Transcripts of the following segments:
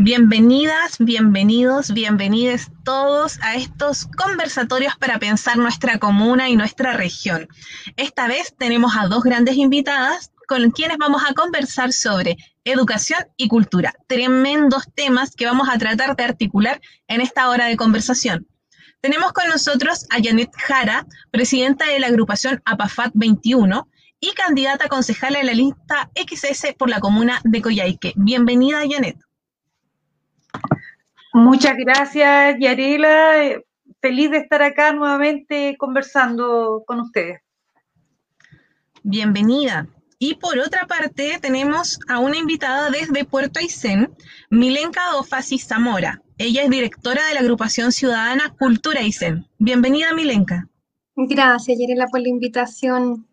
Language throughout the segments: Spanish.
Bienvenidas, bienvenidos, bienvenidos todos a estos conversatorios para pensar nuestra comuna y nuestra región. Esta vez tenemos a dos grandes invitadas con quienes vamos a conversar sobre educación y cultura. Tremendos temas que vamos a tratar de articular en esta hora de conversación. Tenemos con nosotros a Janet Jara, presidenta de la agrupación APAFAT 21 y candidata a concejal en la lista XS por la comuna de Coyhaique. Bienvenida, Janet. Muchas gracias, Yarela. Feliz de estar acá nuevamente conversando con ustedes. Bienvenida. Y por otra parte, tenemos a una invitada desde Puerto Aysén, Milenka Dofasi Zamora. Ella es directora de la agrupación ciudadana Cultura Aysén. Bienvenida, Milenka. Gracias, Yarela, por la invitación.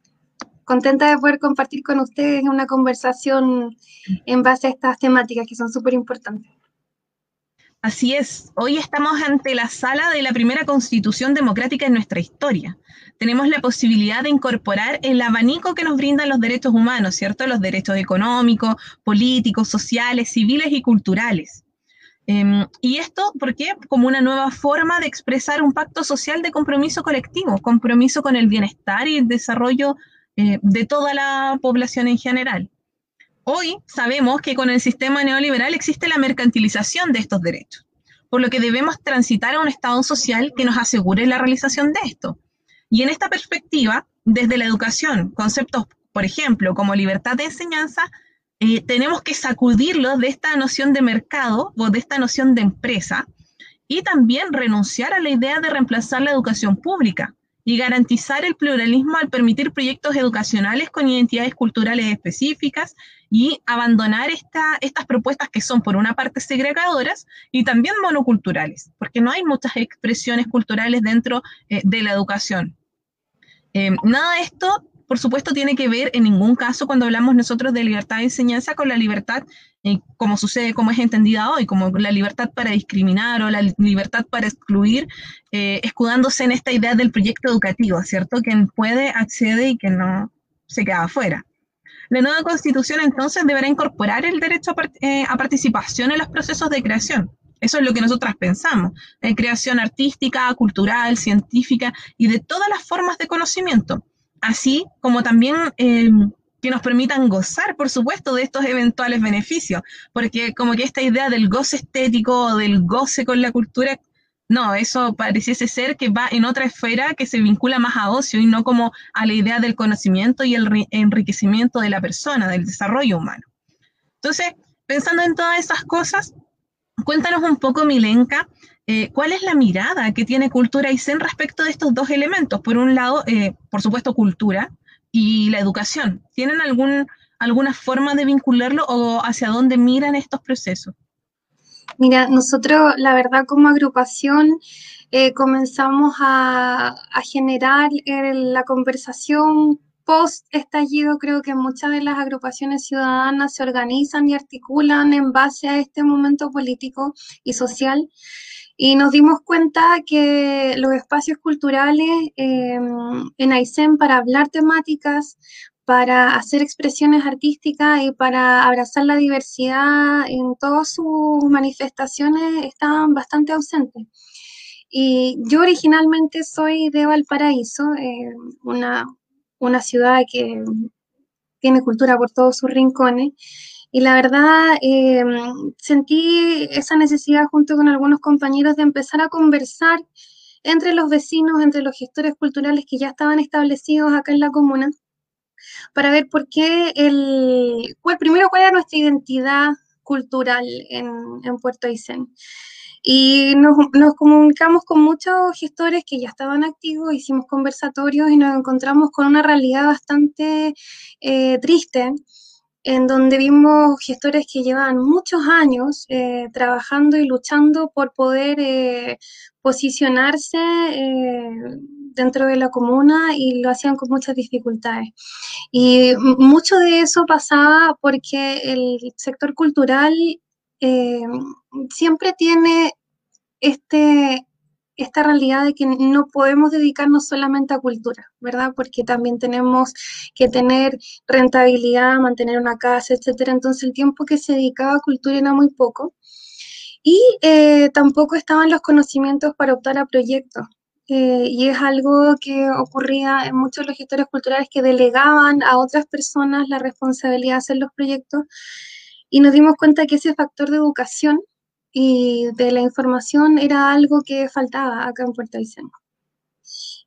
Contenta de poder compartir con ustedes una conversación en base a estas temáticas que son súper importantes. Así es, hoy estamos ante la sala de la primera constitución democrática en nuestra historia. Tenemos la posibilidad de incorporar el abanico que nos brindan los derechos humanos, ¿cierto? Los derechos económicos, políticos, sociales, civiles y culturales. Em, y esto, ¿por qué? Como una nueva forma de expresar un pacto social de compromiso colectivo, compromiso con el bienestar y el desarrollo eh, de toda la población en general. Hoy sabemos que con el sistema neoliberal existe la mercantilización de estos derechos, por lo que debemos transitar a un Estado social que nos asegure la realización de esto. Y en esta perspectiva, desde la educación, conceptos, por ejemplo, como libertad de enseñanza, eh, tenemos que sacudirlos de esta noción de mercado o de esta noción de empresa y también renunciar a la idea de reemplazar la educación pública y garantizar el pluralismo al permitir proyectos educacionales con identidades culturales específicas y abandonar estas propuestas que son por una parte segregadoras y también monoculturales, porque no hay muchas expresiones culturales dentro eh, de la educación. Eh, nada de esto por supuesto, tiene que ver en ningún caso cuando hablamos nosotros de libertad de enseñanza con la libertad, eh, como sucede, como es entendida hoy, como la libertad para discriminar o la libertad para excluir, eh, escudándose en esta idea del proyecto educativo, ¿cierto? Quien puede accede y quien no se queda afuera. La nueva constitución entonces deberá incorporar el derecho a, eh, a participación en los procesos de creación. Eso es lo que nosotras pensamos. creación artística, cultural, científica y de todas las formas de conocimiento así como también eh, que nos permitan gozar, por supuesto, de estos eventuales beneficios, porque como que esta idea del goce estético o del goce con la cultura, no, eso pareciese ser que va en otra esfera que se vincula más a ocio y no como a la idea del conocimiento y el enriquecimiento de la persona, del desarrollo humano. Entonces, pensando en todas esas cosas, cuéntanos un poco, Milenka, eh, ¿cuál es la mirada que tiene Cultura y Zen respecto de estos dos elementos? Por un lado, eh, por supuesto, cultura y la educación. ¿Tienen algún, alguna forma de vincularlo o hacia dónde miran estos procesos? Mira, nosotros, la verdad, como agrupación, eh, comenzamos a, generar la conversación post estallido. Creo que muchas de las agrupaciones ciudadanas se organizan y articulan en base a este momento político y social. Y nos dimos cuenta que los espacios culturales eh, en Aysén para hablar temáticas, para hacer expresiones artísticas y para abrazar la diversidad en todas sus manifestaciones estaban bastante ausentes. Y yo originalmente soy de Valparaíso, eh, una, una ciudad que tiene cultura por todos sus rincones. Y la verdad, eh, sentí esa necesidad junto con algunos compañeros de empezar a conversar entre los vecinos, entre los gestores culturales que ya estaban establecidos acá en la comuna, para ver por qué el, primero cuál era nuestra identidad cultural en, Puerto Aysén. Y nos, nos, comunicamos con muchos gestores que ya estaban activos, hicimos conversatorios y nos encontramos con una realidad bastante eh, triste en donde vimos gestores que llevan muchos años eh, trabajando y luchando por poder eh, posicionarse eh, dentro de la comuna y lo hacían con muchas dificultades. Y mucho de eso pasaba porque el sector cultural siempre tiene este esta realidad de que no podemos dedicarnos solamente a cultura, ¿verdad? Porque también tenemos que tener rentabilidad, mantener una casa, etcétera. Entonces el tiempo que se dedicaba a cultura era muy poco. Y eh, tampoco estaban los conocimientos para optar a proyectos. Eh, y es algo que ocurría en muchos de los gestores culturales que delegaban a otras personas la responsabilidad de hacer los proyectos y nos dimos cuenta que ese factor de educación y de la información era algo que faltaba acá en Puerto Vicente.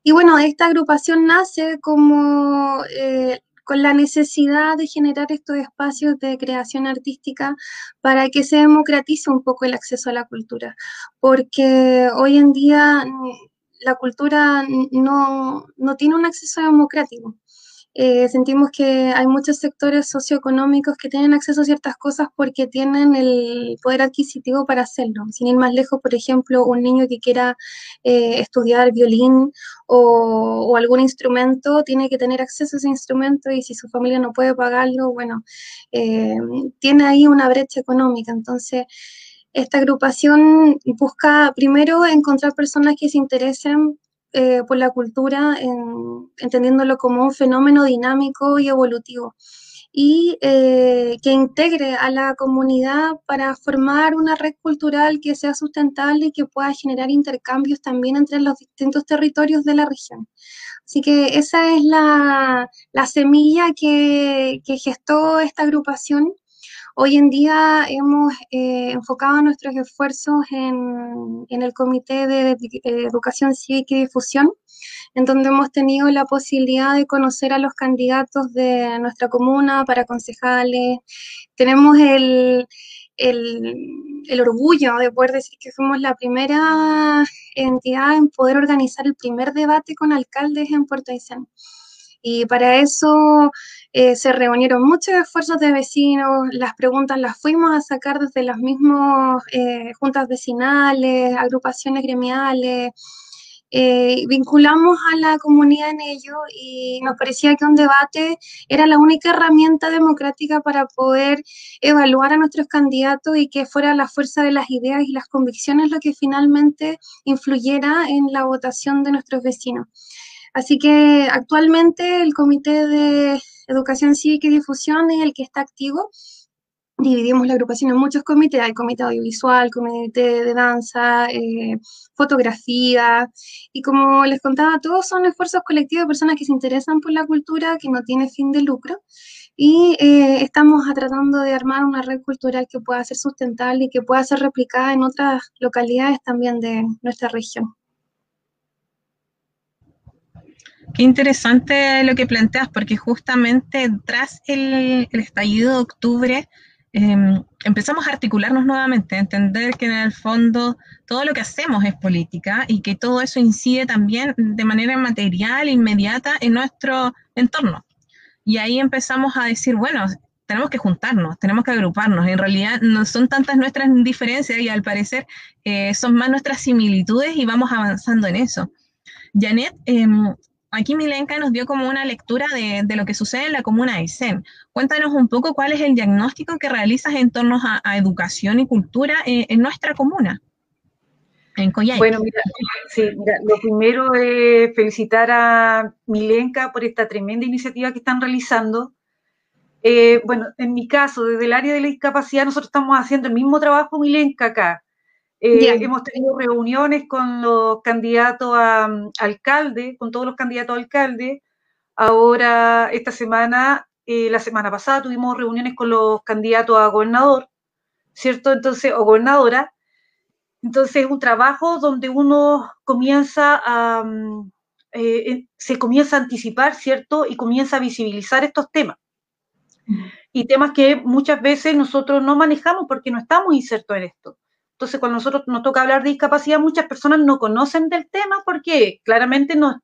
Y bueno, esta agrupación nace como eh, con la necesidad de generar estos espacios de creación artística para que se democratice un poco el acceso a la cultura, porque hoy en día mm, la cultura no, no tiene un acceso democrático. Eh, sentimos que hay muchos sectores socioeconómicos que tienen acceso a ciertas cosas porque tienen el poder adquisitivo para hacerlo. Sin ir más lejos, por ejemplo, un niño que quiera eh, estudiar violín o, algún instrumento tiene que tener acceso a ese instrumento y si su familia no puede pagarlo, bueno, eh, tiene ahí una brecha económica. Entonces, esta agrupación busca primero encontrar personas que se interesen eh, por la cultura, entendiéndolo como un fenómeno dinámico y evolutivo, y eh, que integre a la comunidad para formar una red cultural que sea sustentable y que pueda generar intercambios también entre los distintos territorios de la región. Así que esa es la, semilla que, que gestó esta agrupación Hoy en día hemos eh, enfocado nuestros esfuerzos en, el Comité de Educación Cívica y Difusión, en donde hemos tenido la posibilidad de conocer a los candidatos de nuestra comuna para concejales. Tenemos el, el, orgullo de poder decir que fuimos la primera entidad en poder organizar el primer debate con alcaldes en Puerto Aysén. Y para eso eh, se reunieron muchos esfuerzos de vecinos, las preguntas las fuimos a sacar desde las mismas eh, juntas vecinales, agrupaciones gremiales, eh, vinculamos a la comunidad en ello y nos parecía que un debate era la única herramienta democrática para poder evaluar a nuestros candidatos y que fuera la fuerza de las ideas y las convicciones lo que finalmente influyera en la votación de nuestros vecinos. Así que actualmente el Comité de Educación Cívica y Difusión es el que está activo. Dividimos la agrupación en muchos comités, hay comité audiovisual, comité de danza, eh, fotografía, y como les contaba, todos son esfuerzos colectivos de personas que se interesan por la cultura, que no tiene fin de lucro, y eh, estamos tratando de armar una red cultural que pueda ser sustentable y que pueda ser replicada en otras localidades también de nuestra región. Qué interesante lo que planteas, porque justamente tras el, estallido de octubre em, empezamos a articularnos nuevamente, a entender que en el fondo todo lo que hacemos es política y que todo eso incide también de manera material, inmediata en nuestro entorno. Y ahí empezamos a decir, bueno, tenemos que juntarnos, tenemos que agruparnos. En realidad no son tantas nuestras diferencias y al parecer eh, son más nuestras similitudes y vamos avanzando en eso. Janet, em, aquí Milenka nos dio como una lectura de, lo que sucede en la comuna de Aysén. Cuéntanos un poco cuál es el diagnóstico que realizas en torno a, educación y cultura en, nuestra comuna, en. Bueno, mira, sí, lo primero es felicitar a Milenka por esta tremenda iniciativa que están realizando. Eh, bueno, en mi caso, desde el área de la discapacidad, nosotros estamos haciendo el mismo trabajo Milenka acá. Eh, hemos tenido reuniones con los candidatos a mm, alcalde, con todos los candidatos a alcalde. Ahora, esta semana, eh, la semana pasada, tuvimos reuniones con los candidatos a gobernador, ¿cierto? Entonces, o gobernadora. Entonces, es un trabajo donde uno comienza a, mm, eh, se comienza a anticipar, ¿cierto? Y comienza a visibilizar estos temas. Y temas que muchas veces nosotros no manejamos porque no estamos insertos en esto. Entonces, cuando nosotros nos toca hablar de discapacidad, muchas personas no conocen del tema porque claramente no,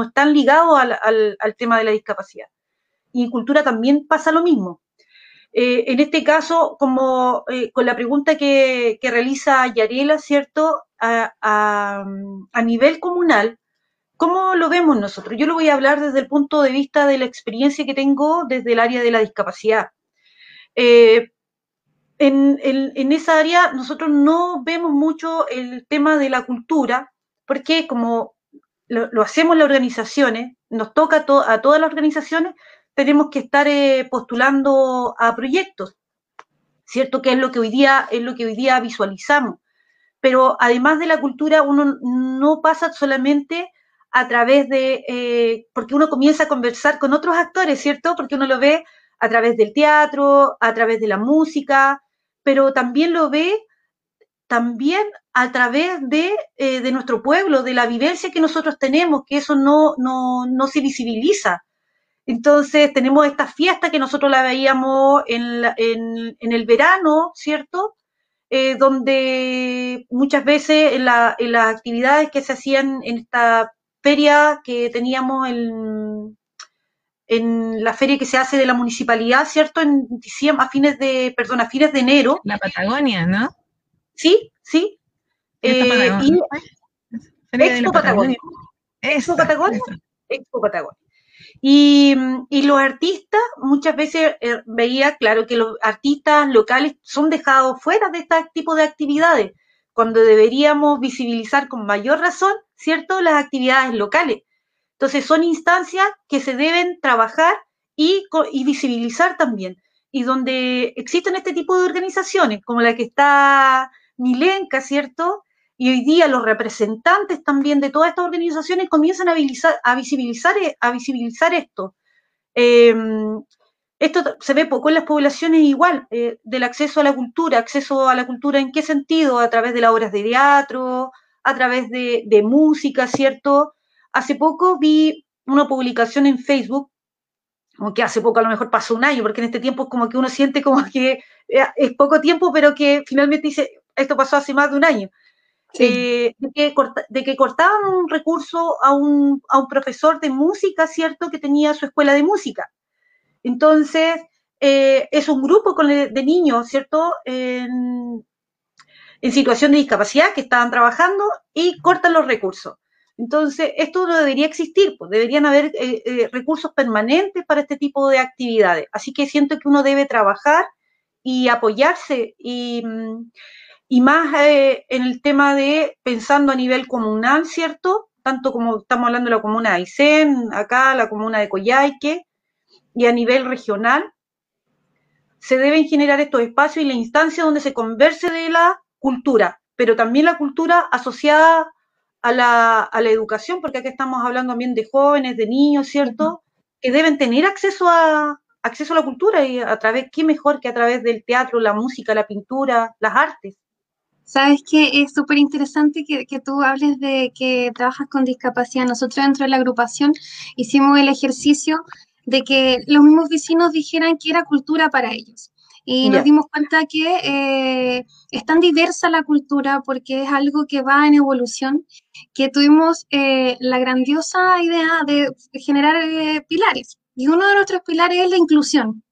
están ligados al, tema de la discapacidad. Y en cultura también pasa lo mismo. Eh, en este caso, como eh, con la pregunta que, realiza Yarela, ¿cierto? A, nivel comunal, ¿cómo lo vemos nosotros? Yo lo voy a hablar desde el punto de vista de la experiencia que tengo desde el área de la discapacidad. Eh, en, esa área nosotros no vemos mucho el tema de la cultura, porque como lo, hacemos las organizaciones, nos toca a, todas las organizaciones, tenemos que estar eh, postulando a proyectos, ¿cierto? Que es lo que hoy día, es lo que hoy día visualizamos. Pero además de la cultura, uno no pasa solamente a través de, eh, porque uno comienza a conversar con otros actores, ¿cierto? Porque uno lo ve a través del teatro, a través de la música, pero también lo ve también a través de, eh, de, nuestro pueblo, de la vivencia que nosotros tenemos, que eso no, no, no se visibiliza. Entonces tenemos esta fiesta que nosotros la veíamos en, en, el verano, ¿cierto? Eh, donde muchas veces en, la, en, las actividades que se hacían en esta feria que teníamos en, en la feria que se hace de la municipalidad, ¿cierto? En diciembre, a fines de, perdón, a fines de enero. La Patagonia, ¿no? Sí, sí. Eh, y Expo Patagonia. Expo Patagonia. Expo Patagonia. Y, y, los artistas, muchas veces eh, veía, claro, que los artistas locales son dejados fuera de este tipo de actividades, cuando deberíamos visibilizar con mayor razón, ¿cierto?, las actividades locales. Entonces, son instancias que se deben trabajar y, visibilizar también. Y donde existen este tipo de organizaciones, como la que está Milenka, ¿cierto? Y hoy día los representantes también de todas estas organizaciones comienzan a, visibilizar, a visibilizar esto. Em, esto se ve poco en las poblaciones igual, eh, del acceso a la cultura, acceso a la cultura en qué sentido, a través de las obras de teatro, a través de música, ¿cierto? Hace poco vi una publicación en Facebook, como que hace poco a lo mejor pasó un año, porque en este tiempo es como que uno siente como que eh, es poco tiempo, pero que finalmente dice, esto pasó hace más de un año, eh, de, que de, que cortaban un recurso a un, a un, profesor de música, ¿cierto?, que tenía su escuela de música. Entonces, eh, es un grupo de niños, ¿cierto?, en, en, situación de discapacidad que estaban trabajando y cortan los recursos. Entonces, esto no debería existir, pues deberían haber eh, recursos permanentes para este tipo de actividades. Así que siento que uno debe trabajar y apoyarse y mm, y más eh, en el tema de pensando a nivel comunal, ¿cierto? Tanto como estamos hablando de la comuna de Aysén, acá la comuna de Coyhaique, y a nivel regional, se deben generar estos espacios y la instancia donde se converse de la cultura, pero también la cultura asociada a la, a la educación, porque aquí estamos hablando también de jóvenes, de niños, ¿cierto? Que deben tener acceso a, acceso a la cultura y a través, qué mejor que a través del teatro, la música, la pintura, las artes. Sabes que es súper interesante que, que, tú hables de que trabajas con discapacidad. Nosotros dentro de la agrupación hicimos el ejercicio de que los mismos vecinos dijeran que era cultura para ellos. Y nos dimos cuenta que eh, es tan diversa la cultura porque es algo que va en evolución, que tuvimos eh, la grandiosa idea de generar eh, pilares. Y uno de nuestros pilares es la inclusión.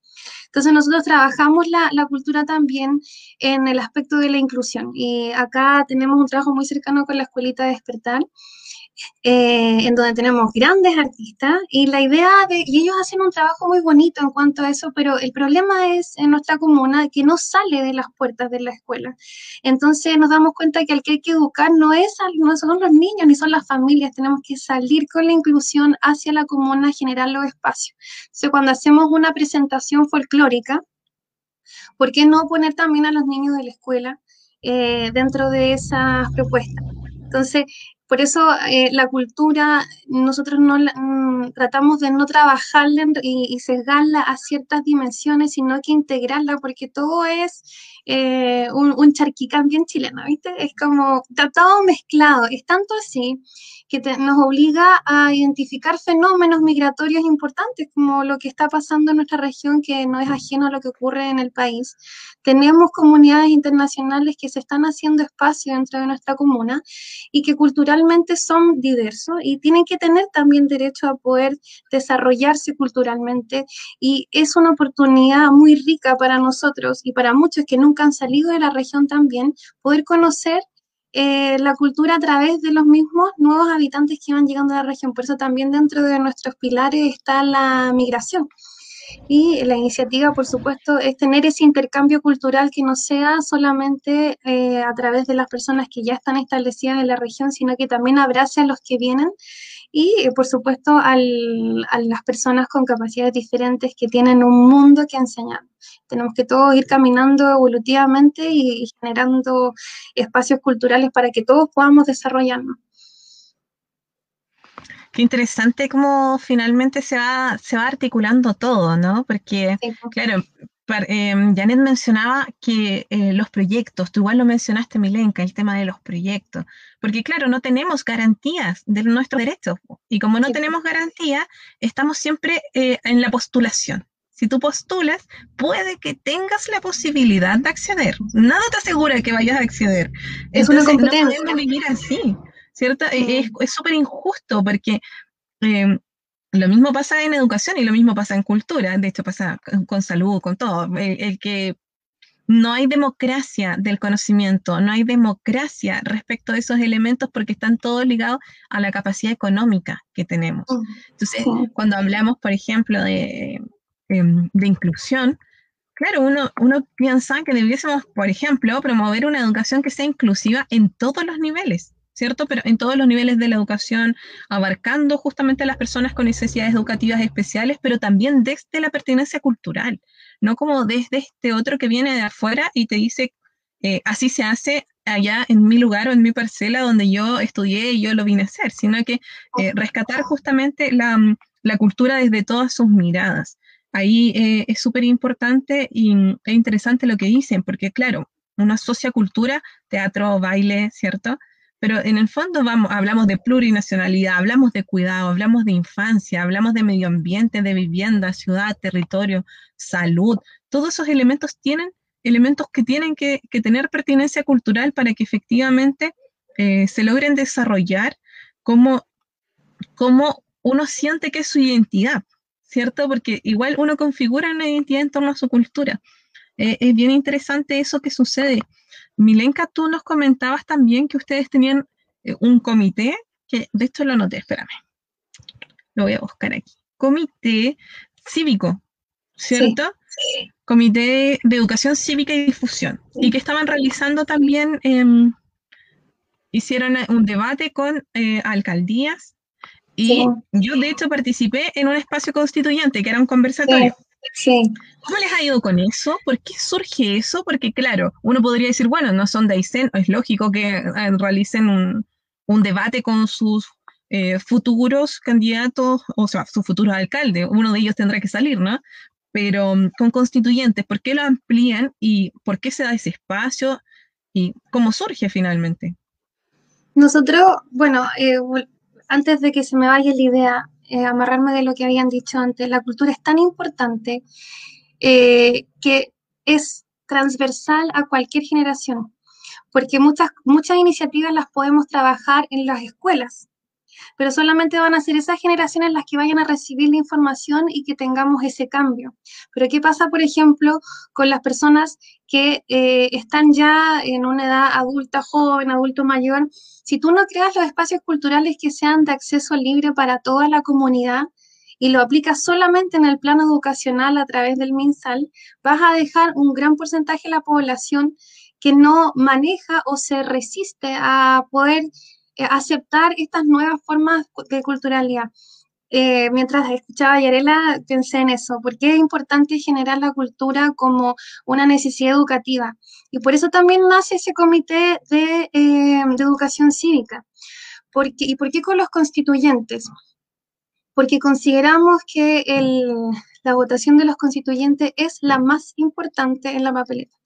Entonces nosotros trabajamos la, la, cultura también en el aspecto de la inclusión y acá tenemos un trabajo muy cercano con la Escuelita de Despertar eh, en donde tenemos grandes artistas y la idea de, y ellos hacen un trabajo muy bonito en cuanto a eso, pero el problema es en nuestra comuna que no sale de las puertas de la escuela. Entonces nos damos cuenta que al que hay que educar no, es, no son los niños ni son las familias, tenemos que salir con la inclusión hacia la comuna, generar los espacios. Entonces cuando hacemos una presentación folclórica, ¿por qué no poner también a los niños de la escuela eh, dentro de esas propuestas? Entonces, por eso eh, la cultura, nosotros no mm, tratamos de no trabajarla y, y, sesgarla a ciertas dimensiones, sino que integrarla, porque todo es eh, un, un charquicán bien chileno, ¿viste? Es como, todo mezclado. Es tanto así que nos obliga a identificar fenómenos migratorios importantes, como lo que está pasando en nuestra región, que no es ajeno a lo que ocurre en el país. Tenemos comunidades internacionales que se están haciendo espacio dentro de nuestra comuna y que culturalmente son diversos y tienen que tener también derecho a poder desarrollarse culturalmente y es una oportunidad muy rica para nosotros y para muchos que nunca han salido de la región también, poder conocer eh, la cultura a través de los mismos nuevos habitantes que iban llegando a la región. Por eso también dentro de nuestros pilares está la migración. Y la iniciativa, por supuesto, es tener ese intercambio cultural que no sea solamente eh, a través de las personas que ya están establecidas en la región, sino que también abrace a los que vienen y, eh, por supuesto, a las personas con capacidades diferentes que tienen un mundo que enseñar. Tenemos que todos ir caminando evolutivamente y generando espacios culturales para que todos podamos desarrollarnos. Qué interesante cómo finalmente se va, se va articulando todo, ¿no? Porque, claro, eh, Janet mencionaba que eh, los proyectos, tú igual lo mencionaste, Milenka, el tema de los proyectos, porque claro, no tenemos garantías de nuestros derechos y como no tenemos garantía, estamos siempre eh, en la postulación. Si tú postulas, puede que tengas la posibilidad de acceder. Nada te asegura que vayas a acceder. Es una competencia. No podemos vivir así. ¿Cierto? Es súper injusto porque em, lo mismo pasa en educación y lo mismo pasa en cultura, de hecho pasa con salud, con todo. El, que no hay democracia del conocimiento, no hay democracia respecto a esos elementos porque están todos ligados a la capacidad económica que tenemos. Entonces, cuando hablamos, por ejemplo, de, em, de inclusión, claro, uno, uno piensa que debiésemos, por ejemplo, promover una educación que sea inclusiva en todos los niveles. ¿Cierto? Pero en todos los niveles de la educación, abarcando justamente a las personas con necesidades educativas especiales, pero también desde la pertenencia cultural, no como desde este otro que viene de afuera y te dice, eh, así se hace allá en mi lugar o en mi parcela donde yo estudié y yo lo vine a hacer, sino que eh, rescatar justamente la, la, cultura desde todas sus miradas. Ahí eh, es súper importante y e interesante lo que dicen, porque claro, una sociocultura, teatro, baile, ¿cierto? Pero en el fondo vamos, hablamos de plurinacionalidad, hablamos de cuidado, hablamos de infancia, hablamos de medio ambiente, de vivienda, ciudad, territorio, salud. Todos esos elementos tienen elementos que tienen que, tener pertinencia cultural para que efectivamente eh, se logren desarrollar como, como uno siente que es su identidad, ¿cierto? Porque igual uno configura una identidad en torno a su cultura. Eh, es bien interesante eso que sucede. Milenka, tú nos comentabas también que ustedes tenían eh, un comité, que de esto lo anoté, espérame. Lo voy a buscar aquí. Comité cívico, ¿cierto? Sí, Comité de Educación Cívica y Difusión. Y que estaban realizando también, em, hicieron un debate con eh, alcaldías. Y yo, de hecho, participé en un espacio constituyente, que era un conversatorio. Sí. ¿Cómo les ha ido con eso? ¿Por qué surge eso? Porque claro, uno podría decir, bueno, no son de Aysén, es lógico que eh, realicen un, debate con sus eh, futuros candidatos, o sea, su futuro alcalde, uno de ellos tendrá que salir, ¿no? Pero mm, con constituyentes, ¿por qué lo amplían y por qué se da ese espacio y cómo surge finalmente? Nosotros, bueno, eh, antes de que se me vaya la idea, eh, amarrarme de lo que habían dicho antes, la cultura es tan importante eh, que es transversal a cualquier generación, porque muchas, muchas iniciativas las podemos trabajar en las escuelas, pero solamente van a ser esas generaciones las que vayan a recibir la información y que tengamos ese cambio. Pero ¿qué pasa, por ejemplo, con las personas que eh, están ya en una edad adulta, joven, adulto mayor? Si tú no creas los espacios culturales que sean de acceso libre para toda la comunidad, y lo aplicas solamente en el plano educacional a través del MinSal, vas a dejar un gran porcentaje de la población que no maneja o se resiste a poder aceptar estas nuevas formas de culturalidad. Eh, mientras escuchaba a Yarela, pensé en eso, porque es importante generar la cultura como una necesidad educativa. Y por eso también nace ese comité de, eh, educación cívica. Porque, ¿Y por qué con los constituyentes? Porque consideramos que la votación de los constituyentes es la más importante en la papeleta.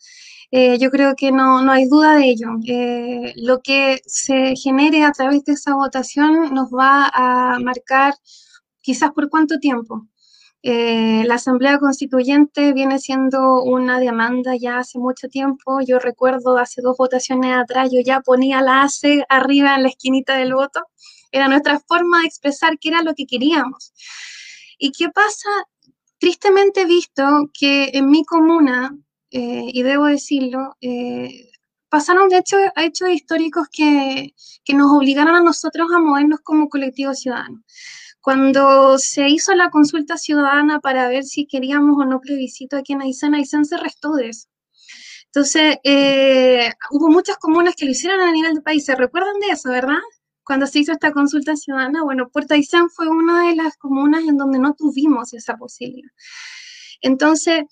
Eh, yo creo que no, no, hay duda de ello. Eh, lo que se genere a través de esa votación nos va a marcar quizás por cuánto tiempo. Eh, la Asamblea Constituyente viene siendo una demanda ya hace mucho tiempo. Yo recuerdo hace dos votaciones atrás, yo ya ponía la ACE arriba en la esquinita del voto. Era nuestra forma de expresar qué era lo que queríamos. ¿Y qué pasa? Tristemente visto que en mi comuna eh, y debo decirlo, eh, pasaron hechos, hechos históricos que, que, nos obligaron a nosotros a movernos como colectivo ciudadano. Cuando se hizo la consulta ciudadana para ver si queríamos o no plebiscito aquí en Aysén, Aysén se restó de eso. Entonces, eh, hubo muchas comunas que lo hicieron a nivel del país. ¿Se recuerdan de eso, verdad? Cuando se hizo esta consulta ciudadana, bueno, Puerto Aysén fue una de las comunas en donde no tuvimos esa posibilidad. Entonces,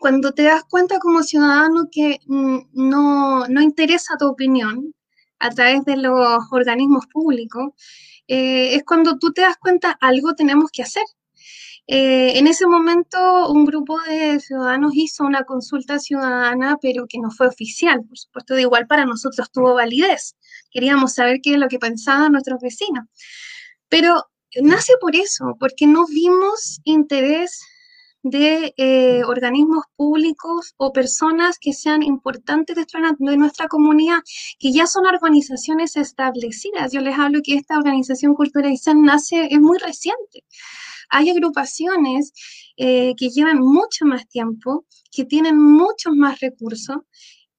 cuando te das cuenta como ciudadano que mm, no, no interesa tu opinión a través de los organismos públicos, eh, es cuando tú te das cuenta algo tenemos que hacer. Eh, en ese momento un grupo de ciudadanos hizo una consulta ciudadana, pero que no fue oficial, por supuesto, de igual para nosotros tuvo validez. Queríamos saber qué es lo que pensaban nuestros vecinos. Pero nace por eso, porque no vimos interés de eh, organismos públicos o personas que sean importantes de nuestra, de nuestra comunidad, que ya son organizaciones establecidas. Yo les hablo que esta organización Cultura San nace, es muy reciente. Hay agrupaciones eh, que llevan mucho más tiempo, que tienen muchos más recursos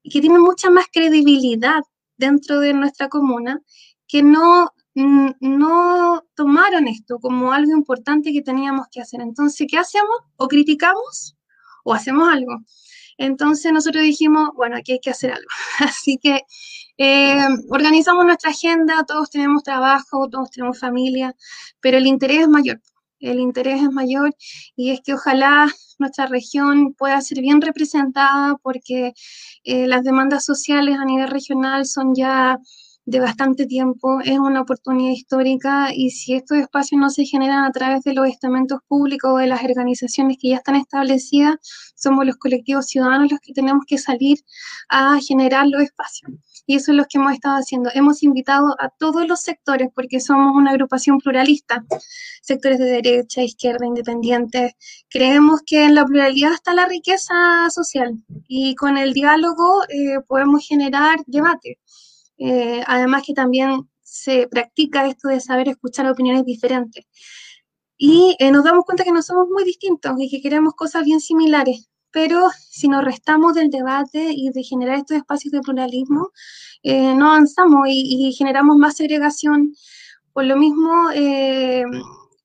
que tienen mucha más credibilidad dentro de nuestra comuna, que no no tomaron esto como algo importante que teníamos que hacer. Entonces, ¿qué hacemos? O criticamos o hacemos algo. Entonces nosotros dijimos, bueno, aquí hay que hacer algo. Así que eh, organizamos nuestra agenda, todos tenemos trabajo, todos tenemos familia, pero el interés es mayor. El interés es mayor y es que ojalá nuestra región pueda ser bien representada porque eh, las demandas sociales a nivel regional son ya de bastante tiempo, es una oportunidad histórica y si estos espacios no se generan a través de los estamentos públicos o de las organizaciones que ya están establecidas, somos los colectivos ciudadanos los que tenemos que salir a generar los espacios. Y eso es lo que hemos estado haciendo. Hemos invitado a todos los sectores, porque somos una agrupación pluralista, sectores de derecha, izquierda, independientes. Creemos que en la pluralidad está la riqueza social y con el diálogo eh, podemos generar debate. Eh, además que también se practica esto de saber escuchar opiniones diferentes. Y eh, nos damos cuenta que no somos muy distintos y que queremos cosas bien similares, pero si nos restamos del debate y de generar estos espacios de pluralismo, eh, no avanzamos y, generamos más segregación. Por lo mismo,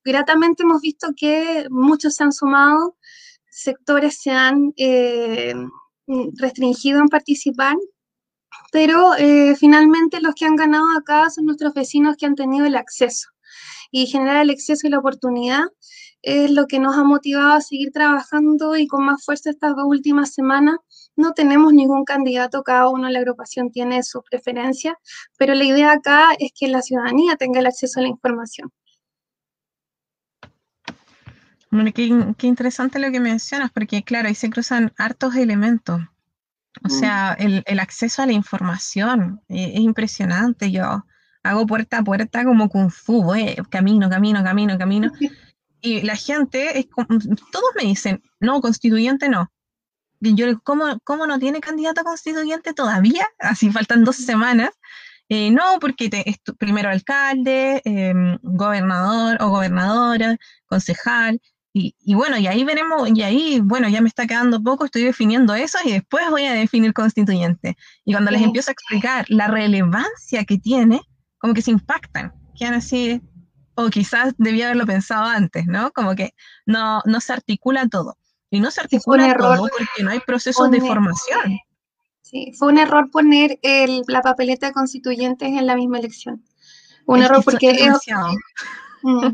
gratamente hemos visto que muchos se han sumado, sectores se han restringido en participar pero eh, finalmente los que han ganado acá son nuestros vecinos que han tenido el acceso. Y generar el acceso y la oportunidad es lo que nos ha motivado a seguir trabajando y con más fuerza estas dos últimas semanas. No tenemos ningún candidato, cada uno de la agrupación tiene su preferencia, pero la idea acá es que la ciudadanía tenga el acceso a la información. Bueno, qué, qué interesante lo que mencionas, porque claro, ahí se cruzan hartos elementos. O mm. sea, el, acceso a la información eh, es impresionante. Yo hago puerta a puerta como kung fu, eh, camino, camino, camino, camino. Y la gente, es, todos me dicen, no, constituyente no. Y yo, ¿cómo, ¿cómo no tiene candidato a constituyente todavía? Así faltan dos semanas. Eh, no, porque es primero alcalde, em, gobernador o gobernadora, concejal, y, bueno, y ahí veremos, y ahí, bueno, ya me está quedando poco, estoy definiendo eso y después voy a definir constituyente. Y cuando les empiezo a explicar la relevancia que tiene, como que se impactan, quedan así, o quizás debía haberlo pensado antes, ¿no? Como que no, no se articula todo. Y no se articula todo porque no hay procesos de formación. Sí, fue un error poner el, la papeleta de constituyentes en la misma elección. Un error porque... Es, mm,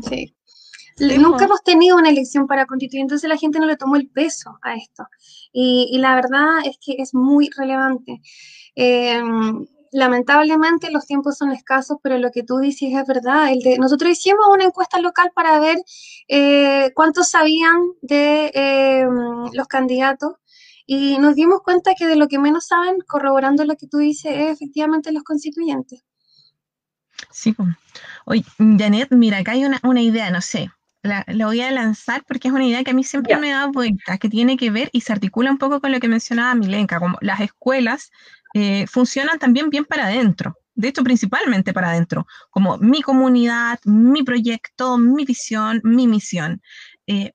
sí. Nunca hemos tenido una elección para constituir, entonces la gente no le tomó el peso a esto. Y, la verdad es que es muy relevante. Em, lamentablemente los tiempos son escasos, pero lo que tú dices es verdad. El de, nosotros hicimos una encuesta local para ver eh, cuántos sabían de em, los candidatos y nos dimos cuenta que de lo que menos saben, corroborando lo que tú dices, es efectivamente los constituyentes. Sí, oye, Janet, mira, acá hay una, una idea, no sé, la, voy a lanzar porque es una idea que a mí siempre me da vuelta, que tiene que ver y se articula un poco con lo que mencionaba Milenka, como las escuelas eh, funcionan también bien para adentro, de hecho principalmente para adentro, como mi comunidad, mi proyecto, mi visión, mi misión. Eh,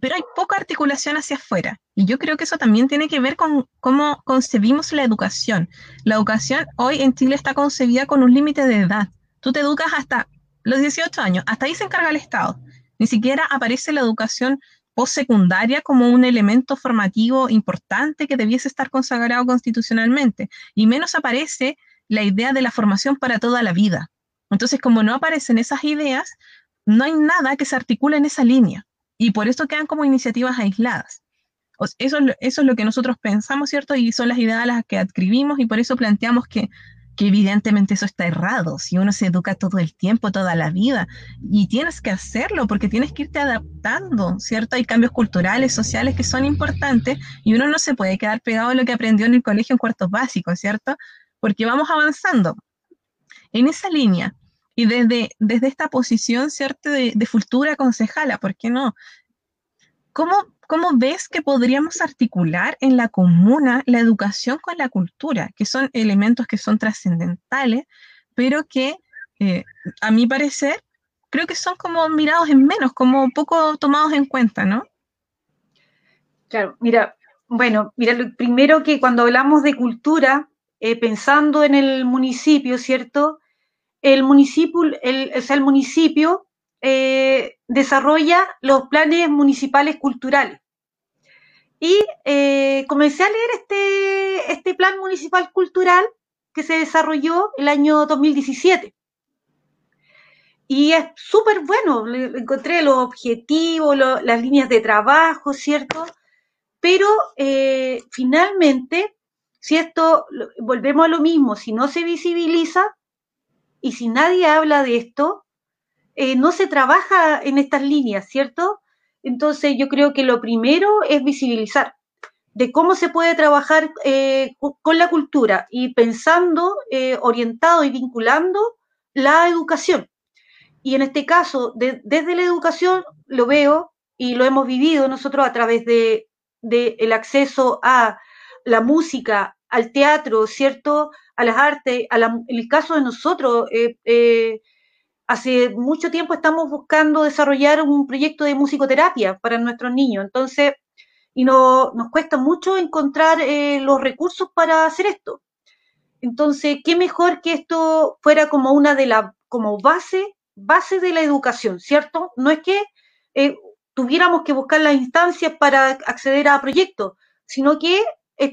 pero hay poca articulación hacia afuera. Y yo creo que eso también tiene que ver con cómo concebimos la educación. La educación hoy en Chile está concebida con un límite de edad. Tú te educas hasta los 18 años, hasta ahí se encarga el Estado. Ni siquiera aparece la educación postsecundaria como un elemento formativo importante que debiese estar consagrado constitucionalmente, y menos aparece la idea de la formación para toda la vida. Entonces, como no aparecen esas ideas, no hay nada que se articule en esa línea, y por eso quedan como iniciativas aisladas. Eso, eso es lo que nosotros pensamos, ¿cierto? Y son las ideas a las que adscribimos y por eso planteamos que que evidentemente eso está errado, si uno se educa todo el tiempo, toda la vida, y tienes que hacerlo porque tienes que irte adaptando, ¿cierto? Hay cambios culturales, sociales que son importantes y uno no se puede quedar pegado a lo que aprendió en el colegio en cuartos básicos, ¿cierto? Porque vamos avanzando. En esa línea, y desde, desde esta posición, ¿cierto? De, de futura concejala, ¿por qué no? ¿Cómo, ¿Cómo ves que podríamos articular en la comuna la educación con la cultura, que son elementos que son trascendentales, pero que eh, a mi parecer creo que son como mirados en menos, como poco tomados en cuenta, ¿no? Claro, mira, bueno, mira, lo primero que cuando hablamos de cultura, eh, pensando en el municipio, ¿cierto? El municipio, el, el municipio eh, desarrolla los planes municipales culturales. Y eh, comencé a leer este, este plan municipal cultural que se desarrolló el año 2017. Y es súper bueno, encontré los objetivos, las líneas de trabajo, ¿cierto? Pero eh, finalmente, si esto, volvemos a lo mismo, si no se visibiliza y si nadie habla de esto, eh, no se trabaja en estas líneas, ¿cierto? Entonces yo creo que lo primero es visibilizar de cómo se puede trabajar eh, con la cultura y pensando, eh, orientado y vinculando la educación. Y en este caso, desde la educación lo veo y lo hemos vivido nosotros a través de, el acceso a la música, al teatro, ¿cierto? A las artes, en el caso de nosotros, hace mucho tiempo estamos buscando desarrollar un proyecto de musicoterapia para nuestros niños. Entonces, y no, nos cuesta mucho encontrar eh, los recursos para hacer esto. Entonces, qué mejor que esto fuera como una de la, como base, base de la educación, ¿cierto? No es que eh, tuviéramos que buscar las instancias para acceder a proyectos, sino que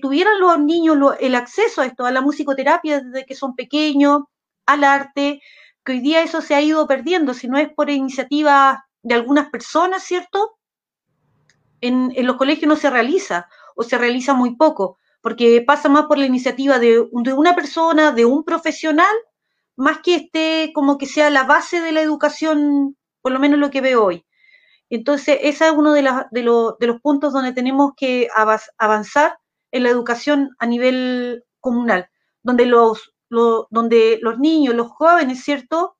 tuvieran los niños el acceso a esto, a la musicoterapia desde que son pequeños, al arte, que hoy día eso se ha ido perdiendo, si no es por iniciativa de algunas personas, ¿cierto? En, los colegios no se realiza o se realiza muy poco, porque pasa más por la iniciativa de, una persona, de un profesional, más que esté como que sea la base de la educación, por lo menos lo que veo hoy. Entonces, ese es uno de, de, de los puntos donde tenemos que avanzar en la educación a nivel comunal, donde los donde los niños, los jóvenes, ¿cierto?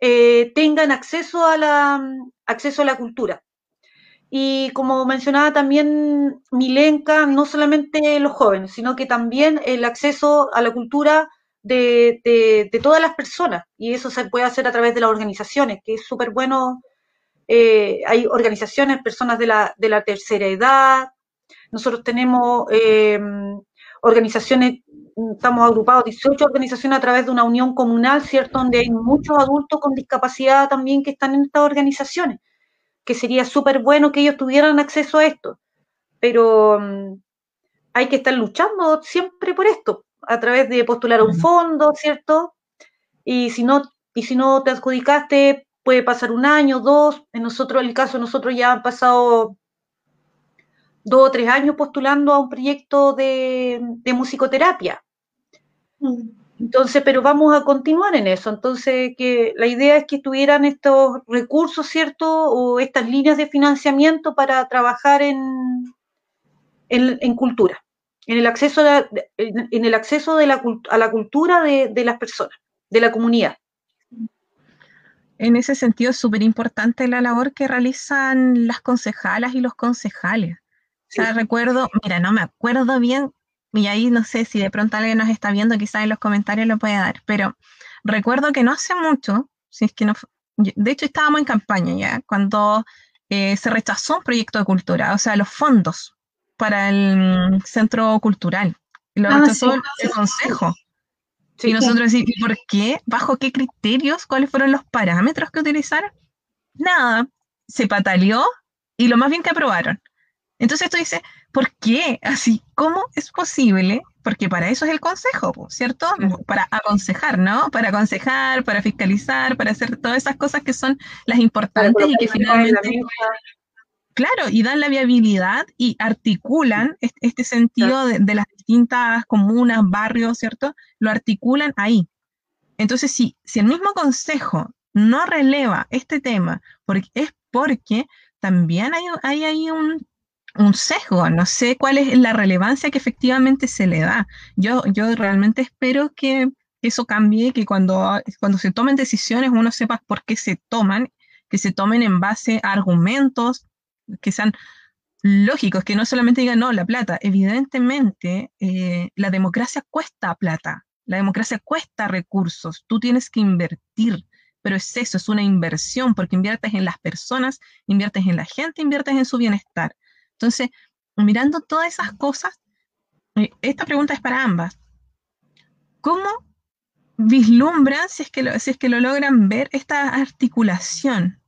Eh, tengan acceso a, la, acceso a la cultura. Y como mencionaba también Milenka, no solamente los jóvenes, sino que también el acceso a la cultura de, todas las personas. Y eso se puede hacer a través de las organizaciones, que es súper bueno. Eh, hay organizaciones, personas de la, de la tercera edad. Nosotros tenemos eh, organizaciones estamos agrupados 18 organizaciones a través de una unión comunal, ¿cierto? Donde hay muchos adultos con discapacidad también que están en estas organizaciones, que sería súper bueno que ellos tuvieran acceso a esto. Pero mm, hay que estar luchando siempre por esto, a través de postular un fondo, ¿cierto? Y si no, y si no te adjudicaste, puede pasar un año, dos. En nosotros, el caso de nosotros ya han pasado dos o tres años postulando a un proyecto de, de musicoterapia. Entonces, pero vamos a continuar en eso. Entonces, que la idea es que tuvieran estos recursos, ¿cierto? O estas líneas de financiamiento para trabajar en, en, cultura, en el acceso, a en el acceso de la, a la cultura de, de las personas, de la comunidad. En ese sentido, es súper importante la labor que realizan las concejalas y los concejales. O sea, recuerdo, mira, no me acuerdo bien y ahí no sé si de pronto alguien nos está viendo, quizás en los comentarios lo puede dar, pero recuerdo que no hace mucho, si es que no, de hecho estábamos en campaña ya, cuando eh, se rechazó un proyecto de cultura, o sea, los fondos para el centro cultural, lo ah, rechazó el, consejo. y nosotros decimos, ¿y por qué? ¿Bajo qué criterios? ¿Cuáles fueron los parámetros que utilizaron? Nada, se pataleó y lo más bien que aprobaron. Entonces tú dices, ¿por qué? Así, ¿cómo es posible? Porque para eso es el consejo, ¿cierto? Para aconsejar, ¿no? Para aconsejar, para fiscalizar, para hacer todas esas cosas que son las importantes y que finalmente... Claro, y dan la viabilidad y articulan este, sentido de, las distintas comunas, barrios, ¿cierto? Lo articulan ahí. Entonces, si, si el mismo consejo no releva este tema, porque, es porque también hay, hay ahí un, sesgo, no sé cuál es la relevancia que efectivamente se le da. Yo, yo realmente espero que eso cambie, que cuando, cuando se tomen decisiones uno sepa por qué se toman, que se tomen en base a argumentos, que sean lógicos, que no solamente digan, no, la plata. Evidentemente, eh, la democracia cuesta plata, la democracia cuesta recursos, tú tienes que invertir, pero es eso, es una inversión, porque inviertes en las personas, inviertes en la gente, inviertes en su bienestar. Entonces, mirando todas esas cosas, eh, esta pregunta es para ambas. ¿Cómo vislumbran, si es que si es que lo logran ver, esta articulación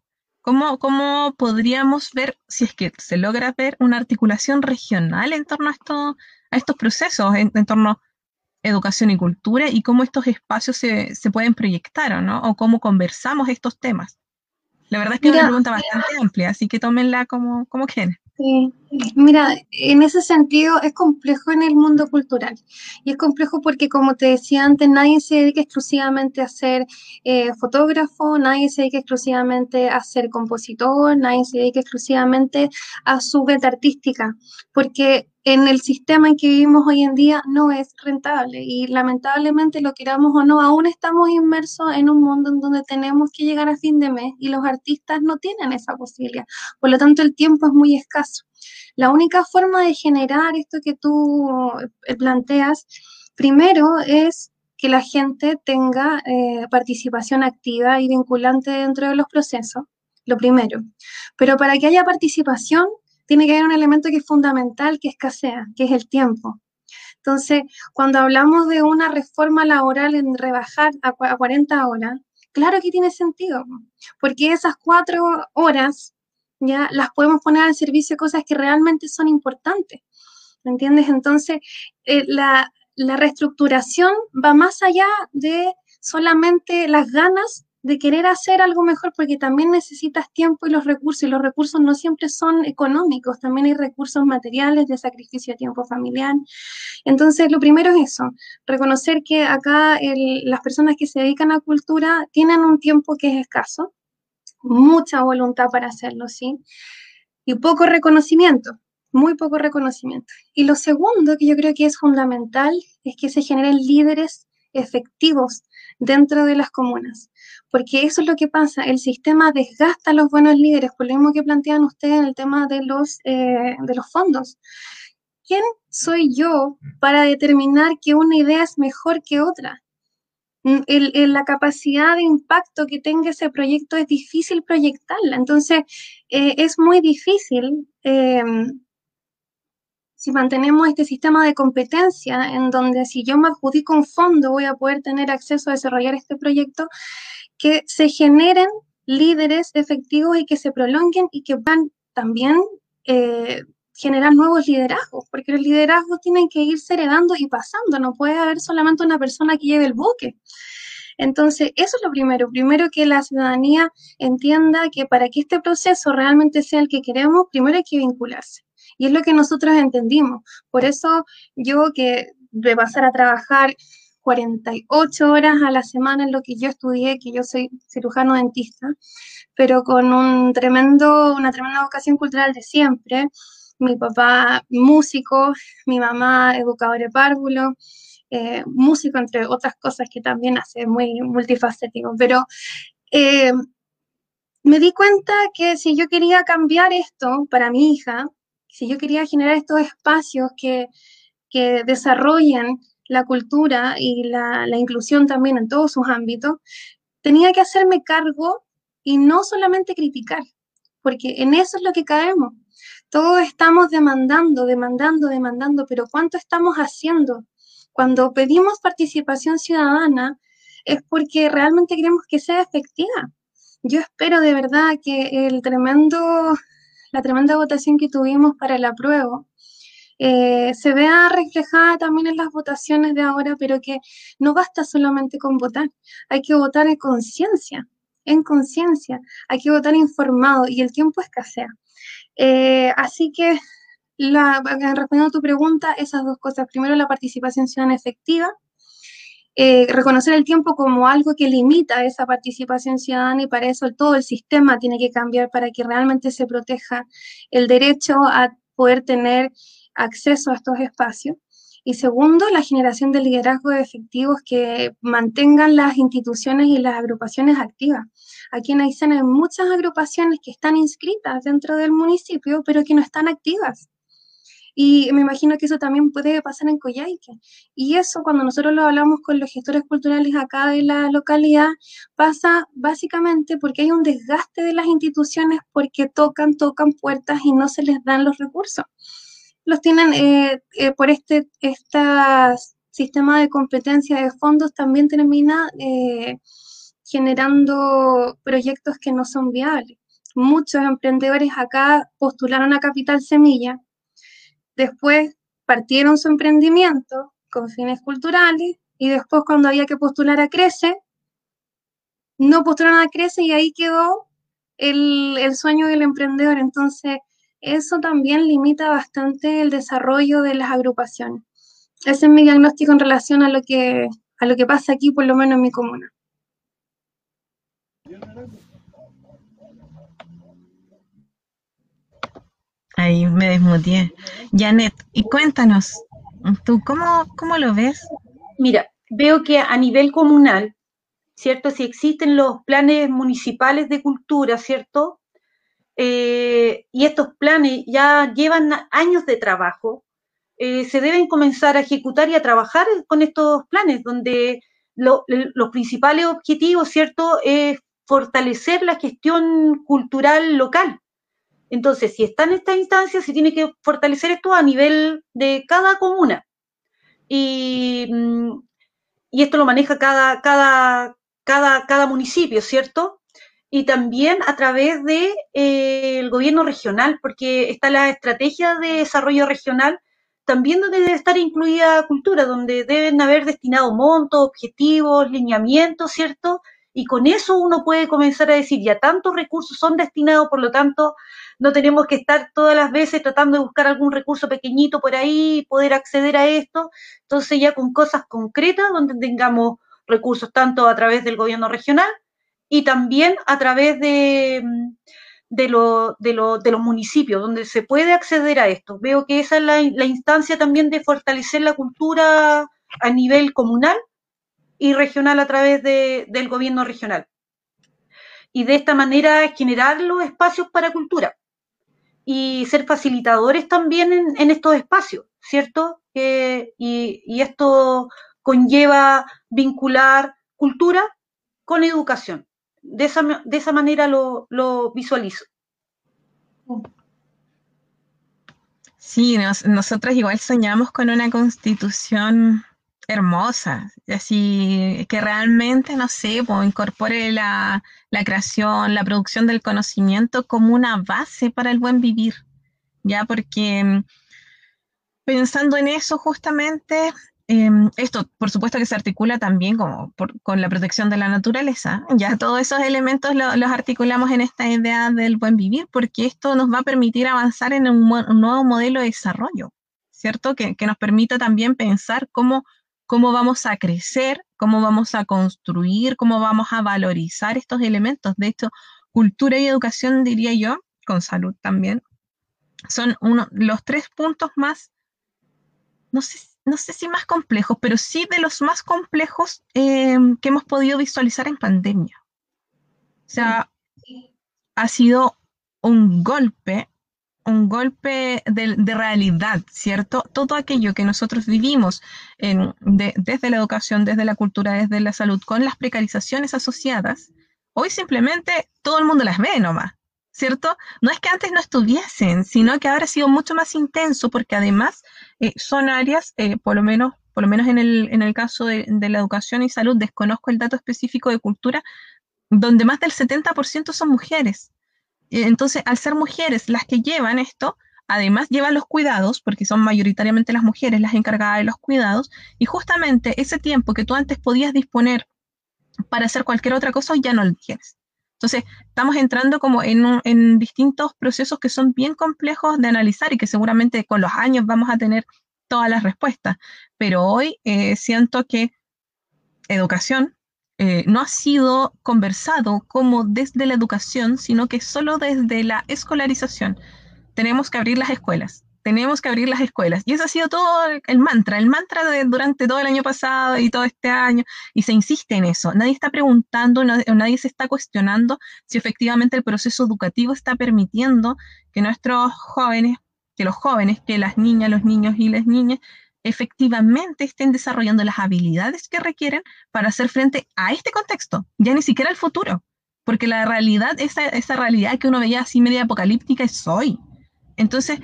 ¿Cómo, podríamos ver, si es que se logra ver, una articulación regional en torno a, esto, a estos procesos, en, torno a educación y cultura, y cómo estos espacios se, pueden proyectar, ¿no? O cómo conversamos estos temas? La verdad es que es una pregunta bastante amplia, así que tómenla como, como quieran. Sí, mira, en ese sentido es complejo en el mundo cultural. Y es complejo porque, como te decía antes, nadie se dedica exclusivamente a ser eh, fotógrafo, nadie se dedica exclusivamente a ser compositor, nadie se dedica exclusivamente a su beta artística, porque en el sistema en que vivimos hoy en día no es rentable y lamentablemente lo queramos o no, aún estamos inmersos en un mundo en donde tenemos que llegar a fin de mes y los artistas no tienen esa posibilidad. Por lo tanto, el tiempo es muy escaso. La única forma de generar esto que tú eh, planteas, primero es que la gente tenga eh, participación activa y vinculante dentro de los procesos, lo primero. Pero para que haya participación, tiene que haber un elemento que es fundamental, que escasea, que es el tiempo. Entonces, cuando hablamos de una reforma laboral en rebajar a 40 horas, claro que tiene sentido, porque esas cuatro horas ya las podemos poner al servicio de cosas que realmente son importantes. ¿Me entiendes? Entonces, eh, la, la reestructuración va más allá de solamente las ganas de querer hacer algo mejor porque también necesitas tiempo y los recursos, y los recursos no siempre son económicos, también hay recursos materiales de sacrificio de tiempo familiar. Entonces, lo primero es eso, reconocer que acá las personas que se dedican a cultura tienen un tiempo que es escaso, mucha voluntad para hacerlo, ¿sí? Y poco reconocimiento, muy poco reconocimiento. Y lo segundo que yo creo que es fundamental es que se generen líderes efectivos dentro de las comunas porque eso es lo que pasa, el sistema desgasta a los buenos líderes, por lo mismo que plantean ustedes en el tema de los, eh, de los fondos. ¿Quién soy yo para determinar que una idea es mejor que otra? Mm, la capacidad de impacto que tenga ese proyecto es difícil proyectarla, entonces eh, es muy difícil em, si mantenemos este sistema de competencia en donde si yo me adjudico un fondo voy a poder tener acceso a desarrollar este proyecto, que se generen líderes efectivos y que se prolonguen y que van también eh, generar nuevos liderazgos, porque los liderazgos tienen que irse heredando y pasando, no puede haber solamente una persona que lleve el buque. Entonces, eso es lo primero. Primero que la ciudadanía entienda que para que este proceso realmente sea el que queremos, primero hay que vincularse. Y es lo que nosotros entendimos. Por eso yo que de pasar a trabajar 48 horas a la semana en lo que yo estudié, que yo soy cirujano dentista, pero con un tremendo, una tremenda vocación cultural de siempre. Mi papá músico, mi mamá educadora de párvulo, eh, músico, entre otras cosas que también hace muy multifacético. Pero eh, me di cuenta que si yo quería cambiar esto para mi hija, si yo quería generar estos espacios que, que desarrollen la cultura y la, inclusión también en todos sus ámbitos, tenía que hacerme cargo y no solamente criticar, porque en eso es lo que caemos. Todos estamos demandando, demandando, demandando, pero ¿cuánto estamos haciendo? Cuando pedimos participación ciudadana es porque realmente queremos que sea efectiva. Yo espero de verdad que el tremendo, la tremenda votación que tuvimos para el apruebo eh, se vea reflejada también en las votaciones de ahora, pero que no basta solamente con votar, hay que votar en conciencia, en conciencia, hay que votar informado y el tiempo escasea. Eh, así que, la, respondiendo a tu pregunta, esas dos cosas. Primero, la participación ciudadana efectiva. Eh, reconocer el tiempo como algo que limita esa participación ciudadana y para eso todo el sistema tiene que cambiar para que realmente se proteja el derecho a poder tener acceso a estos espacios. Y segundo, la generación de liderazgos efectivos que mantengan las instituciones y las agrupaciones activas. Aquí en Aysén hay muchas agrupaciones que están inscritas dentro del municipio, pero que no están activas. Y me imagino que eso también puede pasar en Coyhaique. Y eso, cuando nosotros lo hablamos con los gestores culturales acá de la localidad, pasa básicamente porque hay un desgaste de las instituciones porque tocan, tocan puertas y no se les dan los recursos los tienen eh, eh, por este sistema de competencia de fondos, también termina eh, generando proyectos que no son viables. Muchos emprendedores acá postularon a Capital Semilla, después partieron su emprendimiento con fines culturales y después cuando había que postular a Crece, no postularon a Crece y ahí quedó el, el sueño del emprendedor. Entonces, eso también limita bastante el desarrollo de las agrupaciones. Ese es mi diagnóstico en relación a lo que, a lo que pasa aquí, por lo menos en mi comuna. Ahí me desmuteé. Janet, y cuéntanos, ¿tú cómo, cómo lo ves? Mira, veo que a nivel comunal, ¿cierto? Si existen los planes municipales de cultura, ¿cierto? Eh, y estos planes ya llevan años de trabajo, eh, se deben comenzar a ejecutar y a trabajar con estos planes, donde los principales objetivos, ¿cierto?, es fortalecer la gestión cultural local. Entonces, si está en esta instancia, se tiene que fortalecer esto a nivel de cada comuna. Y, mm, y esto lo maneja cada, cada, cada, cada municipio, ¿cierto? y también a través del de, eh, gobierno regional, porque está la estrategia de desarrollo regional, también donde debe estar incluida cultura, donde deben haber destinado montos, objetivos, lineamientos, ¿cierto? Y con eso uno puede comenzar a decir, ya tantos recursos son destinados, por lo tanto, no tenemos que estar todas las veces tratando de buscar algún recurso pequeñito por ahí, poder acceder a esto. Entonces ya con cosas concretas, donde tengamos recursos tanto a través del gobierno regional y también a través de, de, los municipios, donde se puede acceder a esto. Veo que esa es la, instancia también de fortalecer la cultura a nivel comunal y regional a través del gobierno regional. Y de esta manera generar los espacios para cultura y ser facilitadores también en, estos espacios, ¿cierto? y, y esto conlleva vincular cultura con educación de esa, de esa manera lo, lo visualizo. Sí, nosotros igual soñamos con una constitución hermosa, así que realmente, no sé, pues, incorpore la, la, creación, la producción del conocimiento como una base para el buen vivir, ya porque mm, pensando en eso justamente, Em, esto, por supuesto, que se articula también como con la protección de la naturaleza. Ya todos esos elementos los articulamos en esta idea del buen vivir, porque esto nos va a permitir avanzar en un, nuevo modelo de desarrollo, ¿cierto? Que, nos permita también pensar cómo, cómo vamos a crecer, cómo vamos a construir, cómo vamos a valorizar estos elementos. De hecho, cultura y educación, diría yo, con salud también, son uno, los tres puntos más, no sé no sé si más complejos, pero sí de los más complejos em, que hemos podido visualizar en pandemia. O sea, ha sido un golpe, un golpe de, realidad, ¿cierto? Todo aquello que nosotros vivimos desde la educación, desde la cultura, desde la salud, con las precarizaciones asociadas, hoy simplemente todo el mundo las ve nomás. ¿cierto? No es que antes no estuviesen, sino que ahora ha sido mucho más intenso porque además eh, son áreas, eh, por lo menos por lo menos en el, en el caso de, de la educación y salud, desconozco el dato específico de cultura, donde más del 70% son mujeres. Entonces, al ser mujeres las que llevan esto, además llevan los cuidados, porque son mayoritariamente las mujeres las encargadas de los cuidados, y justamente ese tiempo que tú antes podías disponer para hacer cualquier otra cosa, ya no lo tienes. Entonces, estamos entrando como en, distintos procesos que son bien complejos de analizar y que seguramente con los años vamos a tener todas las respuestas. Pero hoy eh, siento que educación eh, no ha sido conversado como desde la educación, sino que solo desde la escolarización. Tenemos que abrir las escuelas tenemos que abrir las escuelas. Y ese ha sido todo el mantra, el mantra durante todo el año pasado y todo este año, y se insiste en eso. Nadie está preguntando, nadie se está cuestionando si efectivamente el proceso educativo está permitiendo que nuestros jóvenes, que los jóvenes, que las niñas, los niños y las niñas efectivamente estén desarrollando las habilidades que requieren para hacer frente a este contexto, ya ni siquiera al futuro, porque la realidad, esa, esa realidad que uno veía así media apocalíptica es hoy. Entonces,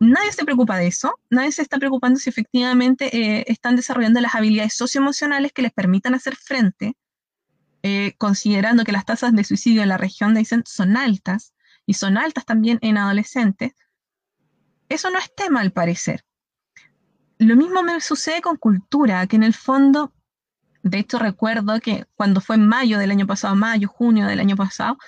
Nadie se preocupa de eso, nadie se está preocupando si efectivamente eh, están desarrollando las habilidades socioemocionales que les permitan hacer frente, eh, considerando que las tasas de suicidio en la región de Aysén son altas y son altas también en adolescentes. Eso no es tema al parecer. Lo mismo me sucede con cultura, que en el fondo, de hecho recuerdo que cuando fue en mayo del año pasado, mayo, junio del año pasado,